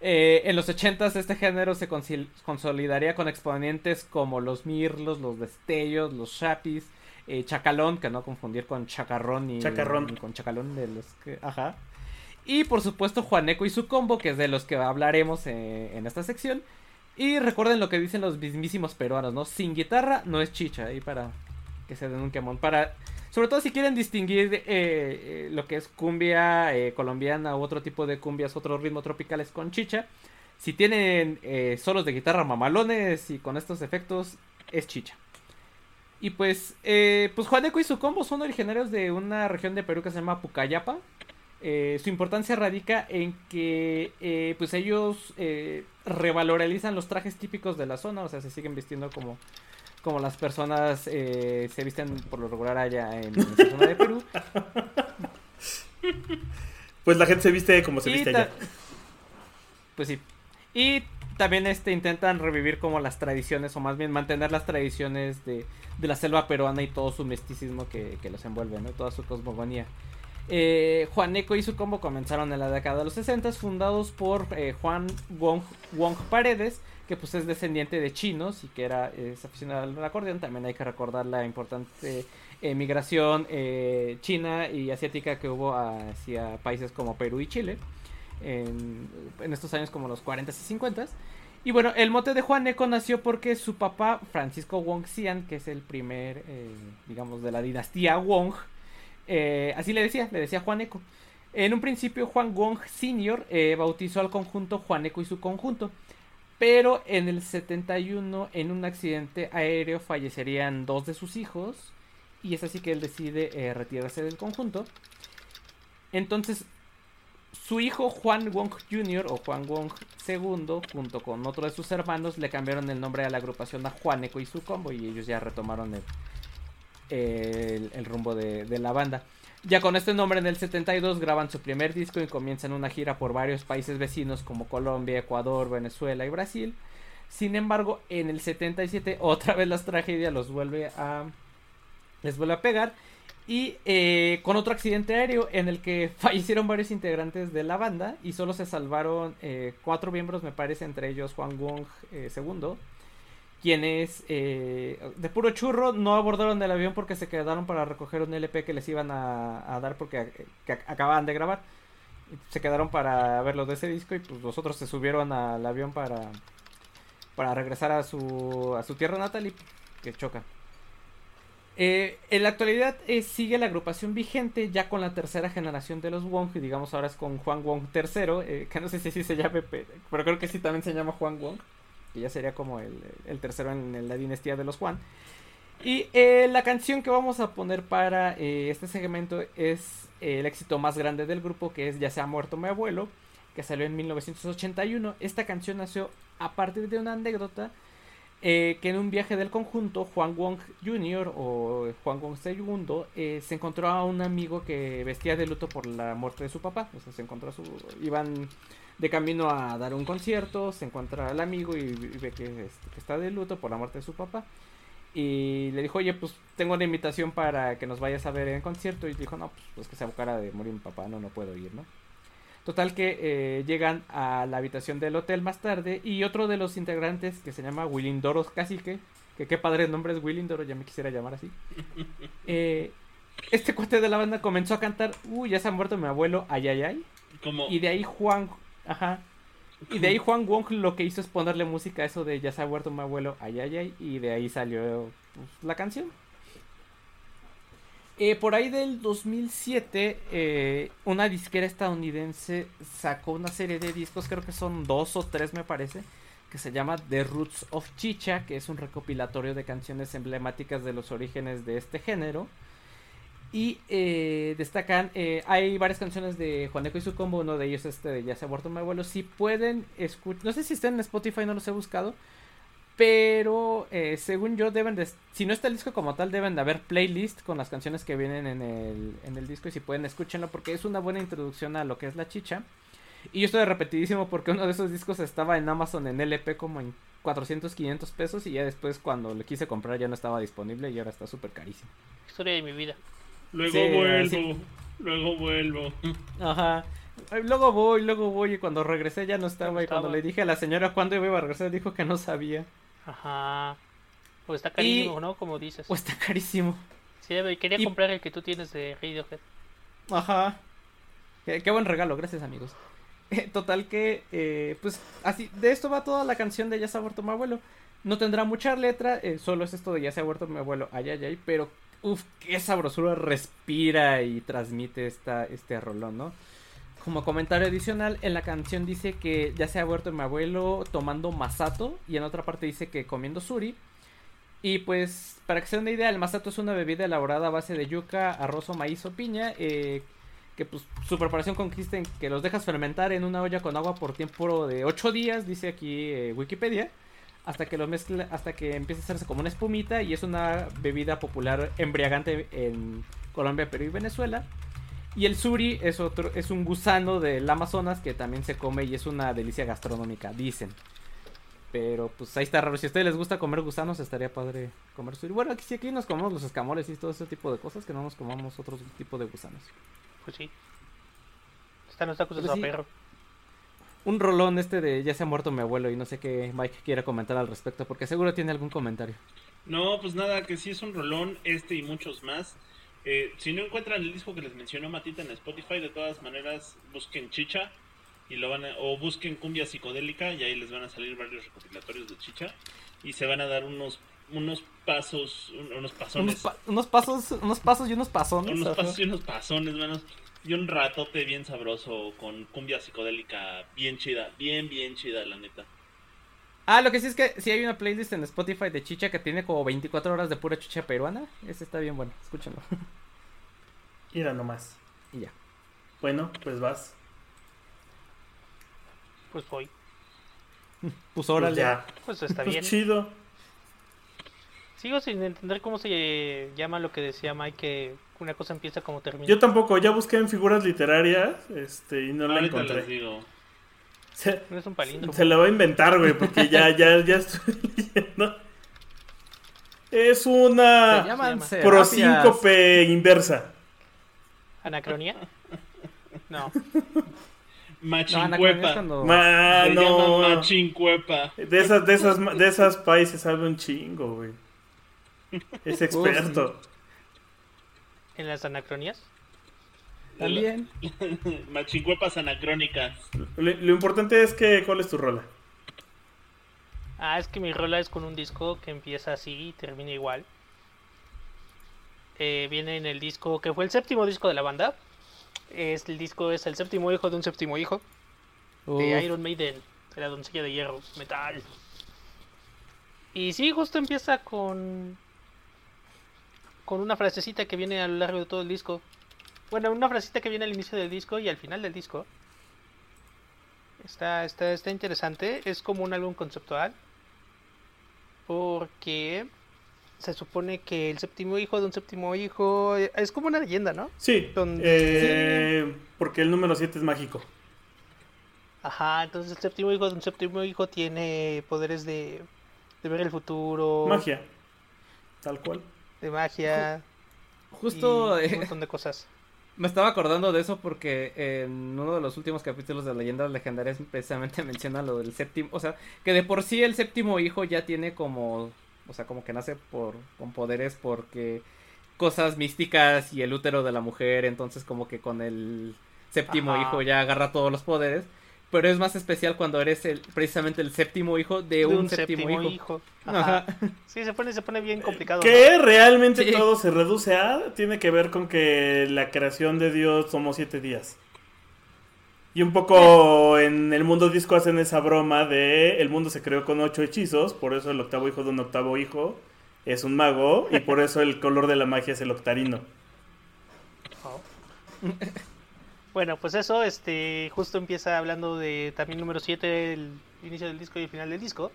Eh, en los 80s este género se consolidaría con exponentes como los mirlos, los destellos, los chapis, eh, chacalón, que no confundir con chacarrón ni, Chacarrón. con chacalón de los que... Ajá. Y por supuesto Juaneco y su combo, que es de los que hablaremos eh, en esta sección. Y recuerden lo que dicen los mismísimos peruanos, ¿no? Sin guitarra no es chicha, ahí para que se den un quemón. Para, sobre todo si quieren distinguir eh, eh, lo que es cumbia eh, colombiana u otro tipo de cumbias, otros ritmos tropicales con chicha. Si tienen solos de guitarra mamalones y con estos efectos, es chicha. Y pues, pues Juaneco y su combo son originarios de una región de Perú que se llama Pucallapa. Su importancia radica en que pues ellos revalorizan los trajes típicos de la zona, o sea, se siguen vistiendo como, como las personas eh, se visten por lo regular allá en, esa zona de Perú. (laughs) Pues la gente se viste como se Y viste allá. Pues sí. Y también este intentan revivir como las tradiciones, o más bien mantener las tradiciones de, de la selva peruana y todo su misticismo que, que los envuelve, ¿no? Toda su cosmogonía. Eh, Juaneco y su combo comenzaron en la década de los 60 fundados por eh, Juan Wong, Paredes, que pues es descendiente de chinos y que era aficionado al acordeón. También hay que recordar la importante eh, migración eh, china y asiática que hubo hacia países como Perú y Chile en, en estos años como los 40s y 50s. Y bueno, el mote de Juaneco nació porque su papá, Francisco Wong Xian, que es el primer, eh, digamos, de la dinastía Wong, eh, así le decía, le decía Juaneco. En un principio, Juan Wong Sr. eh, bautizó al conjunto Juaneco y su conjunto. Pero en el 71, en un accidente aéreo, fallecerían dos de sus hijos. Y es así que él decide eh, retirarse del conjunto. Entonces, su hijo Juan Wong Jr. o Juan Wong II, junto con otro de sus hermanos, le cambiaron el nombre a la agrupación a Juaneco y su combo. Y ellos ya retomaron el, el, rumbo de, de la banda. Ya con este nombre en el 72 graban su primer disco y comienzan una gira por varios países vecinos como Colombia, Ecuador, Venezuela y Brasil. Sin embargo, en el 77 (laughs) otra vez las tragedias los vuelve a les vuelve a pegar y eh, con otro accidente aéreo en el que (laughs) fallecieron varios integrantes de la banda y solo se salvaron eh, cuatro miembros, me parece, entre ellos Juan Wong eh, II. Quienes eh, de puro churro no abordaron el avión porque se quedaron para recoger un LP que les iban a, dar porque que acababan de grabar. Se quedaron para ver lo de ese disco y pues los otros se subieron al avión para, para regresar a su, a su tierra natal y que chocan. Eh, en la actualidad eh, sigue la agrupación vigente ya con la tercera generación de los Wong, y digamos ahora es con Juan Wong III, eh, que no sé si se llame, pero creo que sí también se llama Juan Wong, que ya sería como el, el tercero en la dinastía de los Juan. Y la canción que vamos a poner para este segmento es el éxito más grande del grupo, que es Ya se ha muerto mi abuelo, que salió en 1981. Esta canción nació a partir de una anécdota eh, que en un viaje del conjunto, Juan Wong Jr. o Juan Wong II eh, se encontró a un amigo que vestía de luto por la muerte de su papá. O sea, se encontró a su. Iban de camino a dar un concierto, se encuentra al amigo y, ve que, este, que, está de luto por la muerte de su papá. Y le dijo, oye, pues tengo una invitación para que nos vayas a ver en el concierto. Y dijo, no, pues, pues que se abocara de morir mi papá, no, no puedo ir, ¿no? Total que eh, llegan a la habitación del hotel más tarde y otro de los integrantes que se llama Willindoro Cacique, que qué padre nombre es Willindoro, ya me quisiera llamar así. (laughs) Eh, este cuate de la banda comenzó a cantar, uy, ya se ha muerto mi abuelo, ay, ay, ay. Y de ahí Juan, ajá. Y de ahí Juan Wong lo que hizo es ponerle música a eso de ya se ha muerto mi abuelo, ay, ay, ay. Y de ahí salió pues, la canción. Eh, por ahí del 2007, eh, una disquera estadounidense sacó una serie de discos, creo que son dos o tres me parece, que se llama The Roots of Chicha, que es un recopilatorio de canciones emblemáticas de los orígenes de este género. Y eh, destacan, hay varias canciones de Juaneco y su combo, uno de ellos este de Ya se ha muerto mi abuelo. Si pueden escuchar, no sé si están en Spotify, no los he buscado, pero eh, según yo deben de... Si no está el disco como tal, deben de haber playlist con las canciones que vienen en el, en el disco y si pueden escúchenlo porque es una buena introducción a lo que es la chicha. Y yo estoy repetidísimo porque uno de esos discos estaba en Amazon en LP como en 400, 500 pesos y ya después cuando lo quise comprar ya no estaba disponible y ahora está súper carísimo. Historia de mi vida. Luego vuelvo, luego vuelvo. Ajá. Luego voy, luego voy y cuando regresé ya no estaba, y cuando le dije a la señora cuándo iba a regresar dijo que no sabía. Ajá. O está carísimo, ¿no? Como dices. O está carísimo. Sí, quería comprar el que tú tienes de Radiohead. Ajá. Qué, buen regalo, gracias amigos. Total que, eh, pues así, de esto va toda la canción de Ya se ha muerto mi abuelo. No tendrá mucha letra, eh, solo es esto de Ya se ha muerto mi abuelo, ay, ay, ay, pero uff, qué sabrosura respira y transmite esta, este rolón, ¿no? como comentario adicional, en la canción dice que ya se ha vuelto mi abuelo tomando masato y en otra parte dice que comiendo suri. Y pues, para que se den una idea, el masato es una bebida elaborada a base de yuca, arroz o maíz o piña, eh, que pues su preparación consiste en que los dejas fermentar en una olla con agua por tiempo de 8 días, dice aquí eh, Wikipedia, hasta que lo mezcla, hasta que empiece a hacerse como una espumita y es una bebida popular embriagante en Colombia, Perú y Venezuela. Y el suri es otro, es un gusano del Amazonas que también se come y es una delicia gastronómica, dicen. Pero pues ahí está raro. Si a ustedes les gusta comer gusanos, estaría padre comer suri. Bueno, aquí sí aquí nos comemos los escamoles y todo ese tipo de cosas, que no nos comamos otro tipo de gusanos. Pues sí. Están los tacos de pues perro. Un rolón este de ya se ha muerto mi abuelo y no sé qué Mike quiera comentar al respecto, porque seguro tiene algún comentario. No, pues nada, que sí es un rolón, este y muchos más. Eh, si no encuentran el disco que les mencionó Matita en Spotify, de todas maneras busquen Chicha y lo van o busquen cumbia psicodélica y ahí les van a salir varios recopilatorios de Chicha y se van a dar unos unos pasos, unos pasones. Unos, pasos, unos pasos y unos pasones. Unos pasos y unos pasones, menos y un ratote bien sabroso con cumbia psicodélica bien chida, bien bien chida la neta. Ah, lo que sí es que sí hay una playlist en Spotify de chicha que tiene como 24 horas de pura chicha peruana. Ese está bien bueno, escúchenlo. (laughs) Mira nomás. Y ya. Bueno, pues vas. Pues voy. (laughs) Pues órale. Pues, ya. pues está pues bien. chido. Sigo sin entender cómo se llama lo que decía Mike, que una cosa empieza como termina. Yo tampoco, ya busqué en figuras literarias este, y no la encontré. Se, no es un Se la va a inventar, güey, porque ya, ya, ya estoy (laughs) leyendo. Es una prosíncope inversa. ¿Anacronía? No. Machincuepa. Machincuepa. cuando... Se llama Mano. Machincuepa. De esas, de esas, de esas países sabe un chingo, güey. (laughs) Es experto. En las anacronías. También. (laughs) Machincuepas anacrónicas. Lo, lo importante es que, ¿cuál es tu rola? Ah, es que mi rola es con un disco que empieza así y termina igual. Eh, viene en el disco que fue el séptimo disco de la banda. Es, el disco es el séptimo hijo de un séptimo hijo de. Iron Maiden, de la doncella de hierro, metal. Y sí, justo empieza con con una frasecita que viene a lo largo de todo el disco. Bueno, una frasecita que viene al inicio del disco y al final del disco. Está, está, está interesante. Es como un álbum conceptual. Porque se supone que el séptimo hijo de un séptimo hijo es como una leyenda, ¿no? Sí, Donde- eh, porque el número 7 es mágico. Ajá, entonces el séptimo hijo de un séptimo hijo tiene poderes de, de ver el futuro, Magia. Tal cual. De magia, Justo y un eh, montón de cosas. (laughs) me estaba acordando de eso porque en uno de los últimos capítulos de Leyendas Legendarias precisamente (laughs) menciona lo del séptimo, o sea, que de por sí el séptimo hijo ya tiene como, o sea, como que nace por con poderes porque cosas místicas y el útero de la mujer, entonces como que con el séptimo Ajá. hijo ya agarra todos los poderes. Pero es más especial cuando eres el, precisamente el séptimo hijo de, De un, séptimo, hijo. Ajá. Ajá. Sí, se pone, se pone bien complicado. ¿no? Que realmente Sí. todo se reduce a. Tiene que ver con que la creación de Dios tomó siete días. Y un poco en el mundo disco hacen esa broma de el mundo se creó con ocho hechizos, por eso el octavo hijo de un octavo hijo es un mago y por (laughs) eso el color de la magia es el octarino. Oh. (laughs) Bueno, pues eso, este, justo empieza hablando de también número 7, el inicio del disco y el final del disco.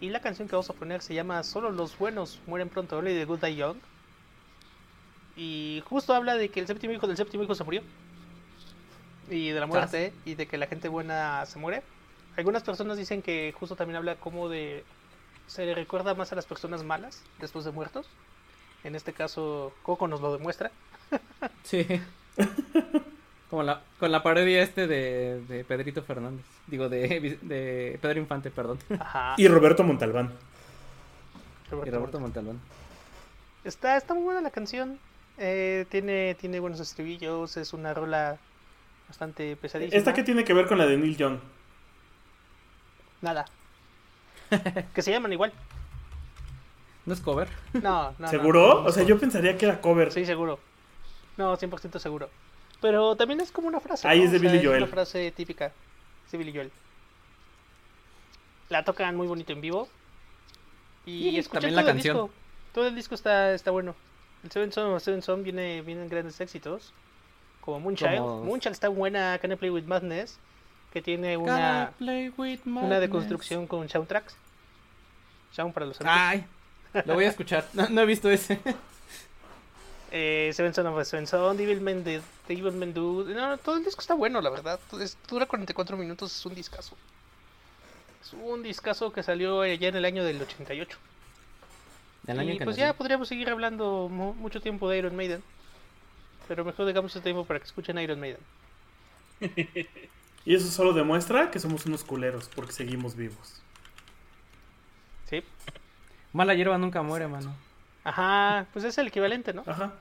Y la canción que vamos a poner se llama Solo los buenos mueren pronto, Only the Good Die Young. Y justo habla de que el séptimo hijo del séptimo hijo se murió. Y de la muerte, y de que la gente buena se muere. Algunas personas dicen que justo también habla como de... Se le recuerda más a las personas malas después de muertos. En este caso, Coco nos lo demuestra. Sí. (laughs) Como la, con la parodia este de, de Pedrito Fernández. Digo, de, de Pedro Infante, perdón. Ajá. Y Roberto Montalbán. Y Roberto Montalbán. Está, está muy buena la canción. Eh, tiene, tiene buenos estribillos. Es una rola bastante pesadísima. ¿Esta qué tiene que ver con la de Neil Young? Nada. (laughs) que se llaman igual. ¿No es cover? No, no. ¿Seguro? no, no, o sea, yo pensaría que era cover. Sí, seguro. No, 100% seguro. Pero también es como una frase. Ahí ¿no? es de O sea, Billy Joel. una frase típica. Sí, Billy Joel. La tocan muy bonito en vivo. Y Sí, también todo la el canción. disco. Todo el disco está, está bueno. El Seven Son, Seven Son viene, vienen grandes éxitos. Como Moonchild. Como- Moonchild está buena. Can I Play With Madness. Que tiene una, una deconstrucción con soundtracks. Sound para los amigos. Ay, lo voy a escuchar. (laughs) No, no he visto ese. Eh, Seven Son of Seven Son, Devil Man The Devil Man Do. No, no, todo el disco está bueno, la verdad. Es- dura 44 minutos, es un discazo. Es un discazo que salió allá en el año del 88. Del año y que pues nací. ya podríamos seguir hablando mu- mucho tiempo de Iron Maiden. Pero mejor dejamos ese tiempo para que escuchen Iron Maiden. (laughs) Y eso solo demuestra que somos unos culeros porque seguimos vivos. Sí. Mala hierba nunca muere, mano. Ajá, pues es el equivalente, ¿no? Ajá.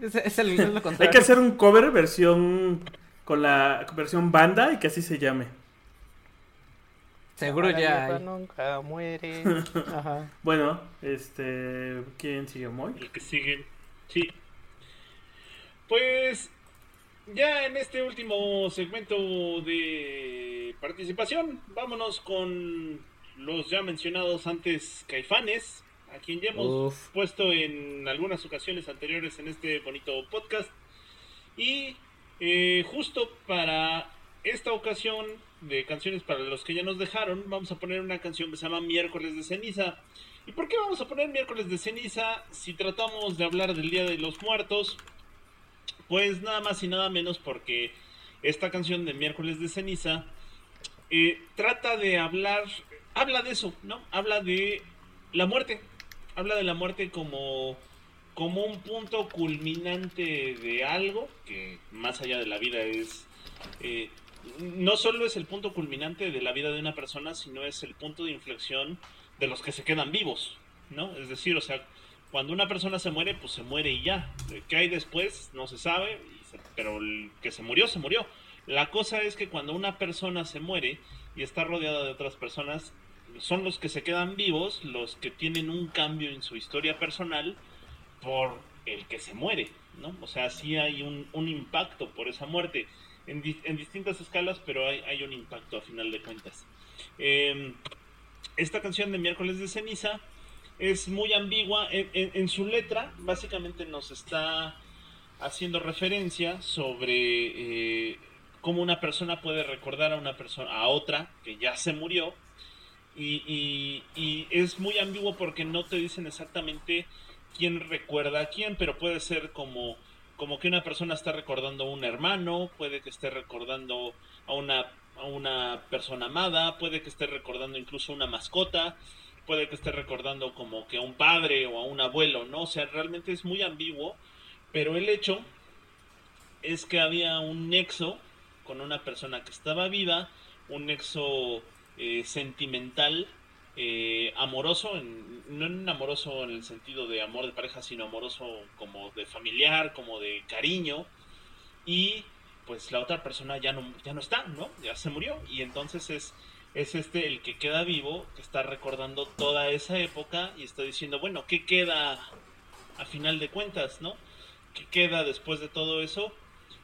es, es el, es (laughs) lo Hay contrario. que hacer un cover versión con la versión banda y que así se llame. Seguro ya hay. nunca muere. (laughs) Ajá. Bueno, este, ¿quién sigue Moy? El que sigue. Sí. Pues ya en este último segmento de participación, vámonos con los ya mencionados antes caifanes, a quien ya hemos Uf. puesto en algunas ocasiones anteriores en este bonito podcast. Y eh, justo para esta ocasión de canciones para los que ya nos dejaron, vamos a poner una canción que se llama Miércoles de Ceniza. ¿Y por qué vamos a poner miércoles de ceniza si tratamos de hablar del Día de los Muertos? Pues nada más y nada menos porque esta canción de miércoles de ceniza eh, trata de hablar, habla de eso, ¿no? Habla de la muerte, habla de la muerte como, como un punto culminante de algo que más allá de la vida es eh, no solo es el punto culminante de la vida de una persona, sino es el punto de inflexión de los que se quedan vivos, ¿no? Es decir, o sea, cuando una persona se muere, pues se muere y ya. ¿Qué hay después? No se sabe, pero el que se murió, se murió. La cosa es que cuando una persona se muere y está rodeada de otras personas, son los que se quedan vivos, los que tienen un cambio en su historia personal por el que se muere, ¿no? O sea, sí hay un, un impacto por esa muerte en, en distintas escalas, pero hay, hay, un impacto a final de cuentas. Eh, esta canción de Miércoles de Ceniza es muy ambigua. En, en, en, su letra, básicamente nos está haciendo referencia sobre eh, cómo una persona puede recordar a una persona, a otra que ya se murió. Y, y, y es muy ambiguo porque no te dicen exactamente quién recuerda a quién, pero puede ser como que una persona está recordando a un hermano, puede que esté recordando a una, a una persona amada, puede que esté recordando incluso una mascota, puede que esté recordando como que a un padre o a un abuelo, ¿no? O sea, realmente es muy ambiguo, pero el hecho es que había un nexo con una persona que estaba viva, un nexo eh, sentimental eh, amoroso, no en amoroso en el sentido de amor de pareja, sino amoroso como de familiar, como de cariño, y pues la otra persona ya no, ya no está, ¿no? Ya se murió, y entonces es, es este el que queda vivo, que está recordando toda esa época y está diciendo, bueno, ¿qué queda a final de cuentas, ¿no? ¿Qué queda después de todo eso?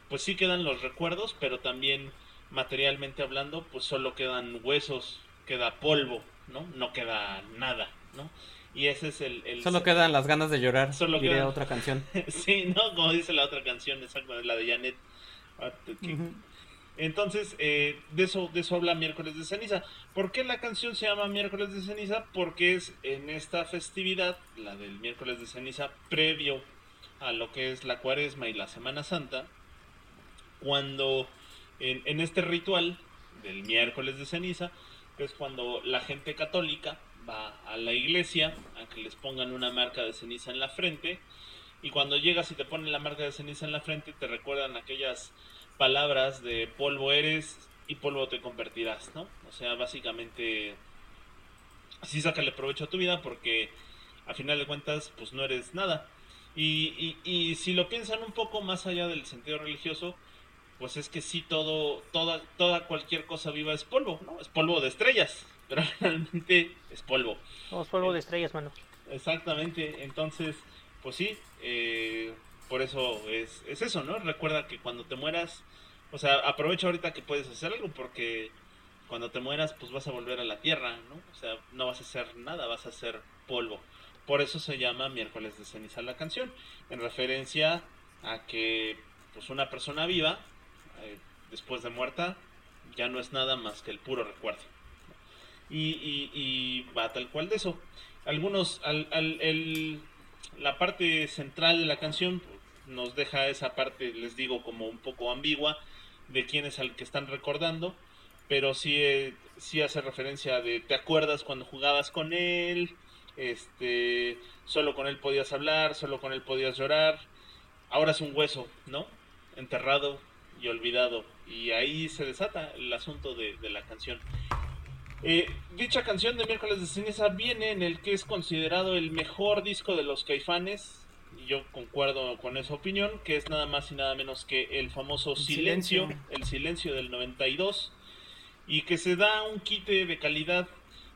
Pues sí quedan los recuerdos, pero también materialmente hablando, pues solo quedan huesos, queda polvo, ¿no? No queda nada, ¿no? Y ese es el... el Solo quedan las ganas de llorar. Solo queda- otra canción. (laughs) sí, ¿no? Como dice la otra canción, exacto, la de Janet. Ah. Entonces, eh, de, eso, de eso habla Miércoles de Ceniza. ¿Por qué la canción se llama Miércoles de Ceniza? Porque es en esta festividad, la del Miércoles de Ceniza, previo a lo que es la Cuaresma y la Semana Santa, cuando en, este ritual del Miércoles de Ceniza, que es cuando la gente católica va a la iglesia a que les pongan una marca de ceniza en la frente, y cuando llegas y te ponen la marca de ceniza en la frente, te recuerdan aquellas palabras de polvo eres y polvo te convertirás, ¿no? O sea, básicamente, sí sácale provecho a tu vida porque a final de cuentas, pues no eres nada. Y, y si lo piensan un poco más allá del sentido religioso, pues es que sí, todo, toda, toda cualquier cosa viva es polvo, ¿no? Es polvo de estrellas, (laughs) pero realmente es polvo. Somos polvo de estrellas, mano. Exactamente, entonces, pues sí, eh, por eso es, es eso, ¿no? Recuerda que cuando te mueras, o sea, aprovecha ahorita que puedes hacer algo porque cuando te mueras, pues vas a volver a la tierra, ¿no? O sea, no vas a hacer nada, vas a ser polvo. Por eso se llama miércoles de ceniza la canción, en referencia a que, pues, una persona viva, eh, después de muerta, ya no es nada más que el puro recuerdo. Y, va tal cual de eso. Algunos, al, al- el- la parte central de la canción nos deja esa parte, les digo, como un poco ambigua de quién es al que están recordando, pero sí, eh, sí hace referencia de, ¿te acuerdas cuando jugabas con él? Este, solo con él podías hablar, solo con él podías llorar. Ahora es un hueso, ¿no? Enterrado y olvidado. Y ahí se desata el asunto de, de la canción. Eh, dicha canción de Miércoles de Ceniza viene en el que es considerado el mejor disco de los caifanes. Y yo concuerdo con esa opinión, que es nada más y nada menos que el famoso El Silencio, Silencio. el Silencio del 92. Y que se da un quite de calidad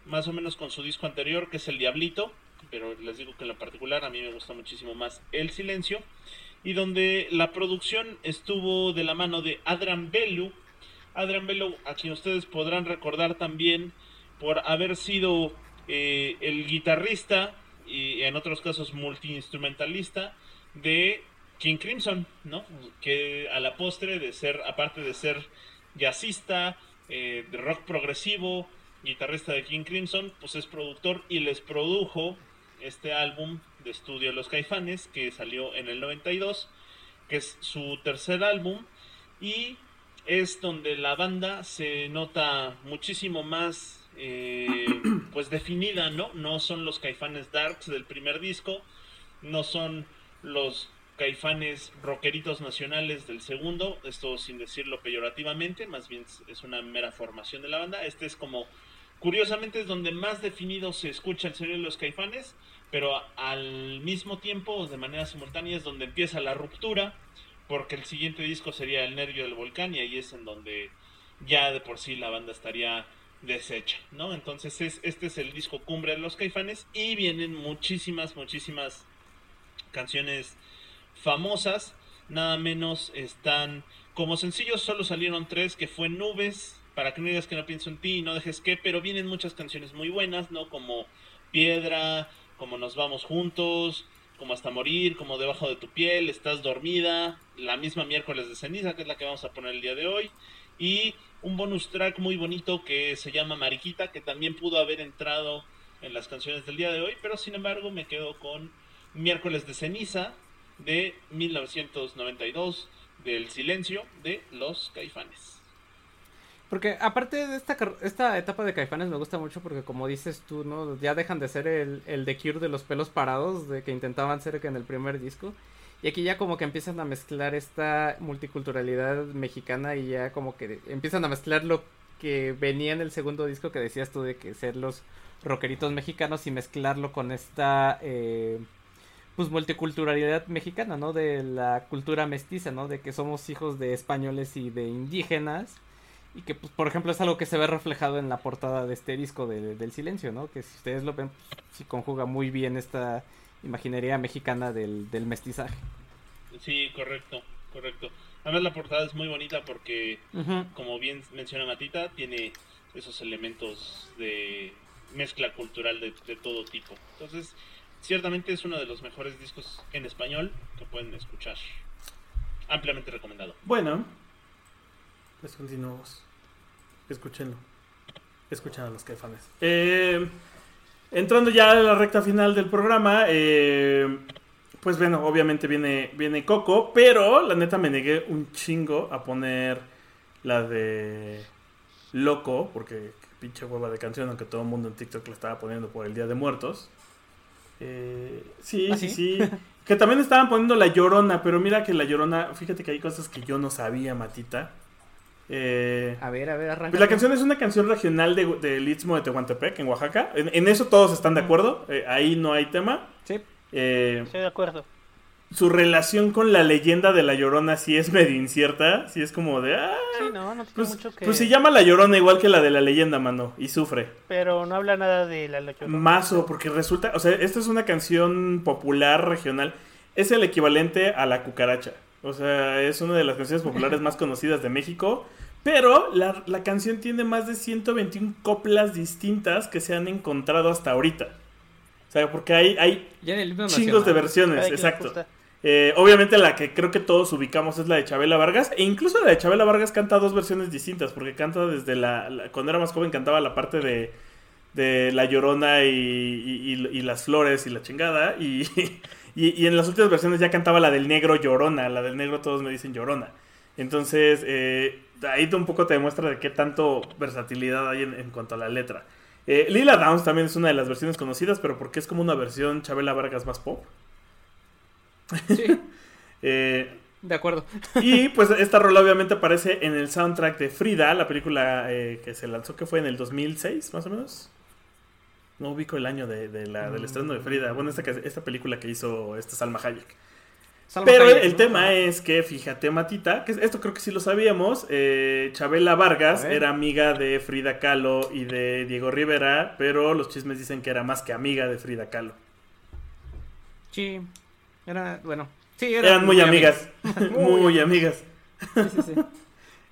más o menos con su disco anterior, que es El Diablito. Pero les digo que en lo particular a mí me gusta muchísimo más El Silencio. Y donde la producción estuvo de la mano de Adrian Bellu, Adrian Bello, a quien ustedes podrán recordar también por haber sido eh, el guitarrista y en otros casos multiinstrumentalista de King Crimson, ¿no? Que a la postre de ser, aparte de ser jazzista, eh, de rock progresivo, guitarrista de King Crimson, pues es productor y les produjo este álbum de estudio Los Caifanes que salió en el 92, que es su tercer álbum y es donde la banda se nota muchísimo más eh, pues definida, ¿no? No son los caifanes darks del primer disco, no son los caifanes rockeritos nacionales del segundo, esto sin decirlo peyorativamente, más bien es una mera formación de la banda. Este es como, curiosamente es donde más definido se escucha el sonido de los caifanes, pero al mismo tiempo, de manera simultánea, es donde empieza la ruptura, porque el siguiente disco sería El Nervio del Volcán y ahí es en donde ya de por sí la banda estaría deshecha, ¿no? Entonces es, este es el disco cumbre de los caifanes y vienen muchísimas, muchísimas canciones famosas, nada menos están como sencillos solo salieron tres que fue Nubes, para que no digas que no pienso en ti y no dejes que, pero vienen muchas canciones muy buenas, ¿no? Como Piedra, como Nos vamos juntos, como Hasta morir, como Debajo de tu piel, Estás dormida, la misma miércoles de ceniza, que es la que vamos a poner el día de hoy, y un bonus track muy bonito que se llama Mariquita, que también pudo haber entrado en las canciones del día de hoy, pero sin embargo me quedo con Miércoles de ceniza, de 1992 del silencio de los caifanes. Porque aparte de esta, esta etapa de Caifanes me gusta mucho porque como dices tú, ¿no? Ya dejan de ser el, el The Cure de los pelos parados, de que intentaban ser que en el primer disco. Y aquí ya como que empiezan a mezclar esta multiculturalidad mexicana y ya como que empiezan a mezclar lo que venía en el segundo disco que decías tú de que ser los rockeritos mexicanos y mezclarlo con esta... Eh, pues multiculturalidad mexicana, ¿no? De la cultura mestiza, ¿no? De que somos hijos de españoles y de indígenas. Y que, pues, por ejemplo, es algo que se ve reflejado en la portada de este disco de, del silencio, ¿no? Que si ustedes lo ven, pues, sí conjuga muy bien esta imaginería mexicana del, del mestizaje. Sí, correcto, correcto. Además la portada es muy bonita porque, como bien menciona Matita, tiene esos elementos de mezcla cultural de, de todo tipo. Entonces, ciertamente es uno de los mejores discos en español que pueden escuchar. Ampliamente recomendado. Bueno, pues continuamos. Escúchenlo. Escuchan a los caifanes. Eh, entrando ya a la recta final del programa, eh, pues bueno, obviamente viene, viene Coco, pero la neta me negué un chingo a poner la de Loco, porque pinche hueva de canción, aunque todo el mundo en TikTok la estaba poniendo por el Día de Muertos. Eh, sí, ¿Ah, sí, sí? sí. que también estaban poniendo la llorona, pero mira que la llorona, fíjate que hay cosas que yo no sabía, Matita. Eh, A ver, a ver, arranca. pues la canción es una canción regional de- del Istmo de Tehuantepec, en Oaxaca. En, en eso todos están de acuerdo. eh, ahí no hay tema. Sí. Eh, Estoy de acuerdo. su relación con la leyenda de la llorona sí es medio incierta. Sí es como de. Ah, Sí, no, no tiene pues, mucho que... pues se llama la llorona igual que la de la leyenda, mano. Y sufre. Pero no habla nada de la Llorona. Mazo, porque resulta. O sea, esta es una canción popular regional. Es el equivalente a la cucaracha. O sea, es una de las canciones populares (laughs) más conocidas de México. Pero la, la canción tiene más de 121 coplas distintas que se han encontrado hasta ahorita. O sea, porque hay, hay chingos de versiones, exacto. Eh, obviamente la que creo que todos ubicamos es la de Chabela Vargas. E incluso la de Chabela Vargas canta dos versiones distintas. Porque canta desde la... la- cuando era más joven cantaba la parte de, de La Llorona y, y- y- y las flores y la chingada. Y, (laughs) y, y en las últimas versiones ya cantaba la del negro Llorona. La del negro todos me dicen Llorona. Entonces, eh, ahí un poco te demuestra de qué tanto versatilidad hay en, en cuanto a la letra. Eh, Lila Downs también es una de las versiones conocidas, pero porque es como una versión Chabela Vargas más pop. Sí, (laughs) Eh, de acuerdo. y (laughs) pues esta rola obviamente aparece en el soundtrack de Frida, la película eh, que se lanzó que fue en el 2006, más o menos. No ubico el año de, de la, del estreno de Frida. Bueno, esta, esta película que hizo esta Salma Hayek. Salma Pero el, Hayek, el ¿no? tema es que, fíjate, Matita, que esto creo que sí lo sabíamos. eh, Chabela Vargas era amiga de Frida Kahlo y de Diego Rivera, pero los chismes dicen que era más que amiga de Frida Kahlo. Sí, era, bueno. Sí, Eran muy amigas. (laughs) muy amigas. Sí, sí, sí. (laughs)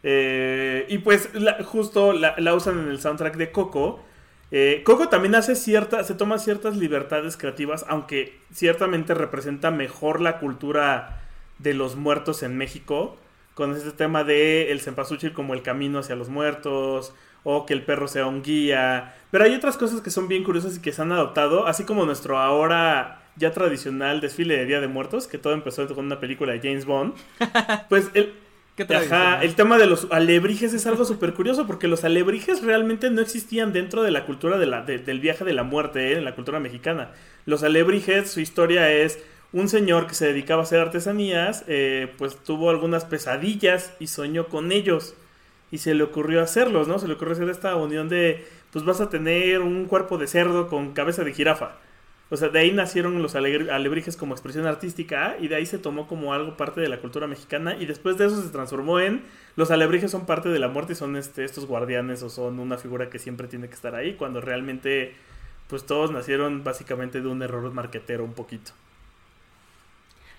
Eh, y pues la- justo la, la usan en el soundtrack de Coco. Eh, Coco también hace cierta, se toma ciertas libertades creativas, aunque ciertamente representa mejor la cultura de los muertos en México, con este tema de el cempasúchil como el camino hacia los muertos, o que el perro sea un guía. Pero hay otras cosas que son bien curiosas y que se han adoptado, así como nuestro ahora ya tradicional desfile de Día de Muertos, que todo empezó con una película de James Bond. (laughs) Pues el, ¿Qué Ajá, el tema de los alebrijes es algo súper curioso porque los alebrijes realmente no existían dentro de la cultura de la, de- del viaje de la muerte, ¿eh? en la cultura mexicana. Los alebrijes, su historia es un señor que se dedicaba a hacer artesanías, eh, pues tuvo algunas pesadillas y soñó con ellos. Y se le ocurrió hacerlos, ¿no? Se le ocurrió hacer esta unión de, pues vas a tener un cuerpo de cerdo con cabeza de jirafa. O sea, de ahí nacieron los alebrijes como expresión artística y de ahí se tomó como algo parte de la cultura mexicana y después de eso se transformó en los alebrijes son parte de la muerte y son este, estos guardianes o son una figura que siempre tiene que estar ahí cuando realmente pues todos nacieron básicamente de un error marquetero un poquito.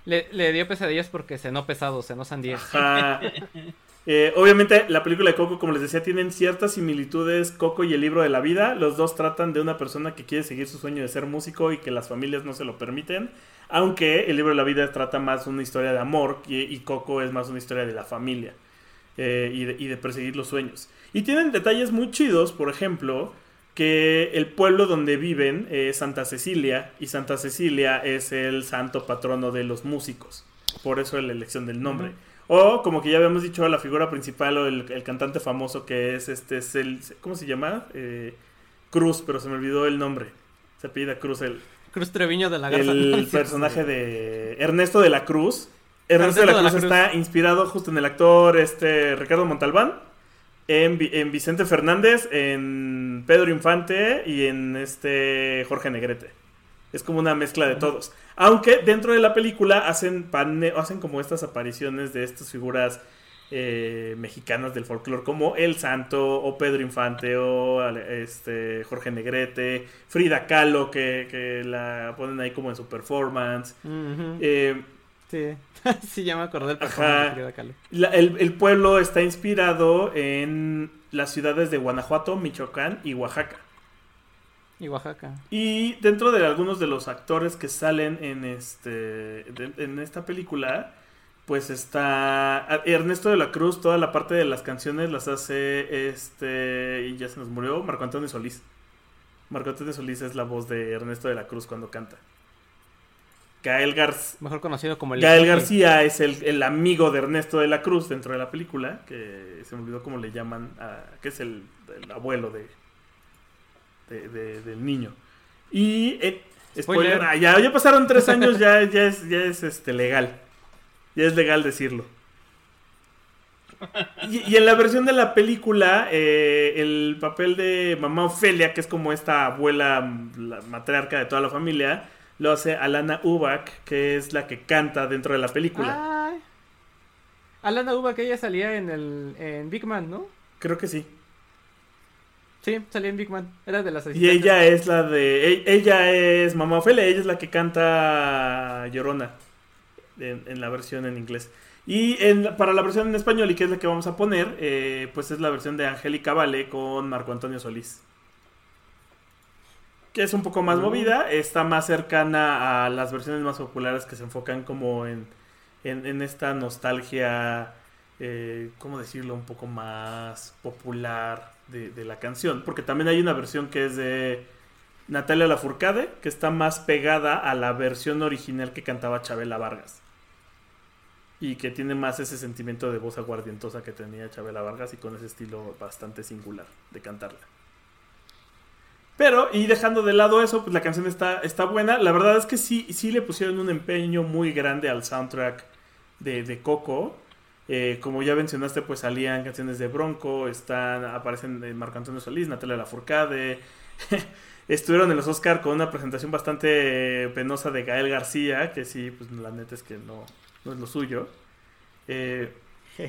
Le, le dio pesadillas porque cenó pesado, cenó sandía. Ajá. (laughs) Eh, obviamente la película de Coco, como les decía, tienen ciertas similitudes Coco y el libro de la vida. Los dos tratan de una persona que quiere seguir su sueño de ser músico y que las familias no se lo permiten. Aunque el libro de la vida trata más una historia de amor y, Coco es más una historia de la familia eh, y, de, y de perseguir los sueños. Y tienen detalles muy chidos, por ejemplo, que el pueblo donde viven es Santa Cecilia y Santa Cecilia es el santo patrono de los músicos. Por eso la elección del nombre. O, como que ya habíamos dicho, la figura principal o el, el cantante famoso que es este, es el, ¿cómo se llama? Eh, Cruz, pero se me olvidó el nombre. Se apellida Cruz, el, Cruz Treviño de la Garza. el (laughs) personaje de Ernesto de la Cruz. Ernesto de la Cruz está inspirado justo en el actor este Ricardo Montalbán, en, en Vicente Fernández, en Pedro Infante y en este Jorge Negrete. Es como una mezcla de todos. Aunque dentro de la película hacen, pane- hacen como estas apariciones de estas figuras eh, mexicanas del folclore, como El Santo, o Pedro Infante, o este, Jorge Negrete, Frida Kahlo, que, que la ponen ahí como en su performance. Eh, Sí. (laughs) sí, ya me acordé del de Frida Kahlo. la- el, el pueblo está inspirado en las ciudades de Guanajuato, Michoacán y Oaxaca. Y Oaxaca. Y dentro de algunos de los actores que salen en este de- en esta película, pues está Ernesto de la Cruz, toda la parte de las canciones las hace este y ya se nos murió Marco Antonio Solís. Marco Antonio Solís es la voz de Ernesto de la Cruz cuando canta. Gael, Gar- Mejor conocido como el. Gael. García es el, el amigo de Ernesto de la Cruz dentro de la película, que se me olvidó cómo le llaman, a- que es el, el abuelo de, de- de- del niño. Y, eh, spoiler, Spoiler. ah, ya, ya pasaron tres (laughs) años, ya, ya es, ya es este, legal. Ya es legal decirlo. Y, y en la versión de la película, eh, el papel de mamá Ofelia, que es como esta abuela, la matriarca de toda la familia, lo hace Alana Ubak, que es la que canta dentro de la película. Ay. Alana Uba, que ella salía en el en Big Man, ¿no? Creo que sí. Sí, salía en Big Man. Era de las Y ella es la de. e- Ella es mamá Ofelia, ella es la que canta Llorona en, en la versión en inglés. Y en para la versión en español, y que es la que vamos a poner, eh, pues es la versión de Angélica Vale con Marco Antonio Solís. Que es un poco más Mm. movida, está más cercana a las versiones más populares que se enfocan como en, en, en esta nostalgia, eh, ¿cómo decirlo? Un poco más popular de, la canción. Porque también hay una versión que es de Natalia Lafourcade, que está más pegada a la versión original que cantaba Chabela Vargas. Y que tiene más ese sentimiento de voz aguardientosa que tenía Chabela Vargas y con ese estilo bastante singular de cantarla. Pero, y dejando de lado eso, pues la canción está, está buena. La verdad es que sí, sí le pusieron un empeño muy grande al soundtrack de Coco. Eh, como ya mencionaste, pues salían canciones de Bronco, están, aparecen eh, Marco Antonio Solís, Natalia Lafourcade. (laughs) Estuvieron en los Oscar con una presentación bastante penosa de Gael García, que sí, pues la neta es que no, no es lo suyo. Eh,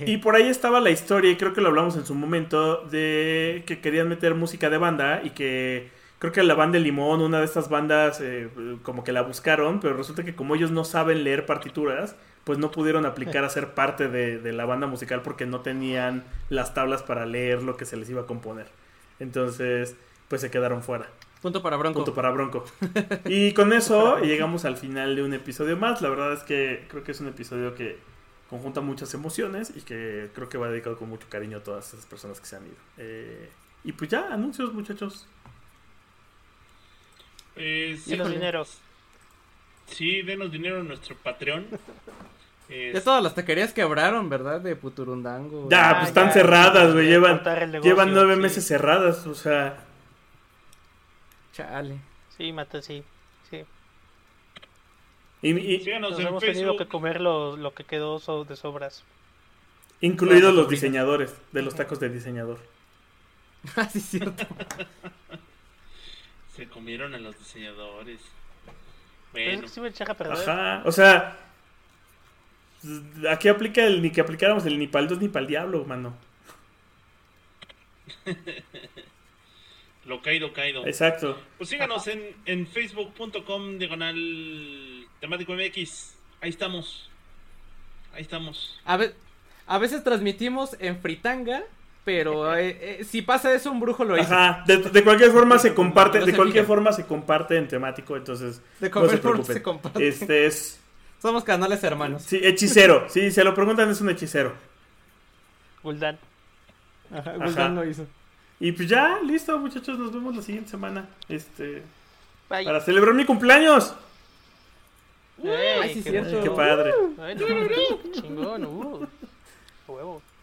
y (laughs) por ahí estaba la historia, y creo que lo hablamos en su momento, de que querían meter música de banda y que creo que la banda de Limón, una de estas bandas, eh, como que la buscaron, pero resulta que como ellos no saben leer partituras, pues no pudieron aplicar a ser parte de, de la banda musical porque no tenían las tablas para leer lo que se les iba a componer. Entonces, pues se quedaron fuera. Punto para Bronco. Punto para Bronco. (laughs) Y con eso llegamos al final de un episodio más. La verdad es que creo que es un episodio que conjunta muchas emociones y que creo que va dedicado con mucho cariño a todas esas personas que se han ido. Eh, y pues ya, anuncios muchachos. Pues, Y los Híjole. dineros. sí, denos dinero en nuestro Patreon. (laughs) Es- Ya todas las taquerías quebraron, ¿verdad? De Puturundango. Ya, Ah, pues están ya, cerradas, güey. Llevan, negocio, llevan nueve sí. meses cerradas, o sea. Chale. Sí, mata, sí. sí. Y, y- Nos hemos tenido que comer lo, lo que quedó so- de sobras. incluidos los comida. diseñadores de los tacos de diseñador. (laughs) Ah, sí, es cierto. (laughs) Se comieron a los diseñadores. Bueno, que sí a perder. Ajá, o sea, aquí aplica el ni que aplicáramos el ni para el dos ni para el diablo, mano. (laughs) lo caído, caído. Exacto. Pues síganos en, en facebook.com diagonal temático MX. Ahí estamos. Ahí estamos. A, ve- a veces transmitimos en Fritanga, pero (laughs) eh, eh, si pasa eso, un brujo lo hizo. Ajá, de, de cualquier forma se comparte, No de se cualquier forma se comparte en temático, entonces De no cualquier se preocupen. se comparte. Este es Somos canales hermanos. sí, hechicero. Sí, se lo preguntan es un hechicero. Guldan. Ajá, Ajá. Guldan lo hizo. Y pues ya, listo, muchachos, nos vemos la siguiente semana. Este, Bye. para celebrar mi cumpleaños. Ay, sí, qué cierto. bueno. Qué padre. Ay, no, qué chingón, uh. Huevo.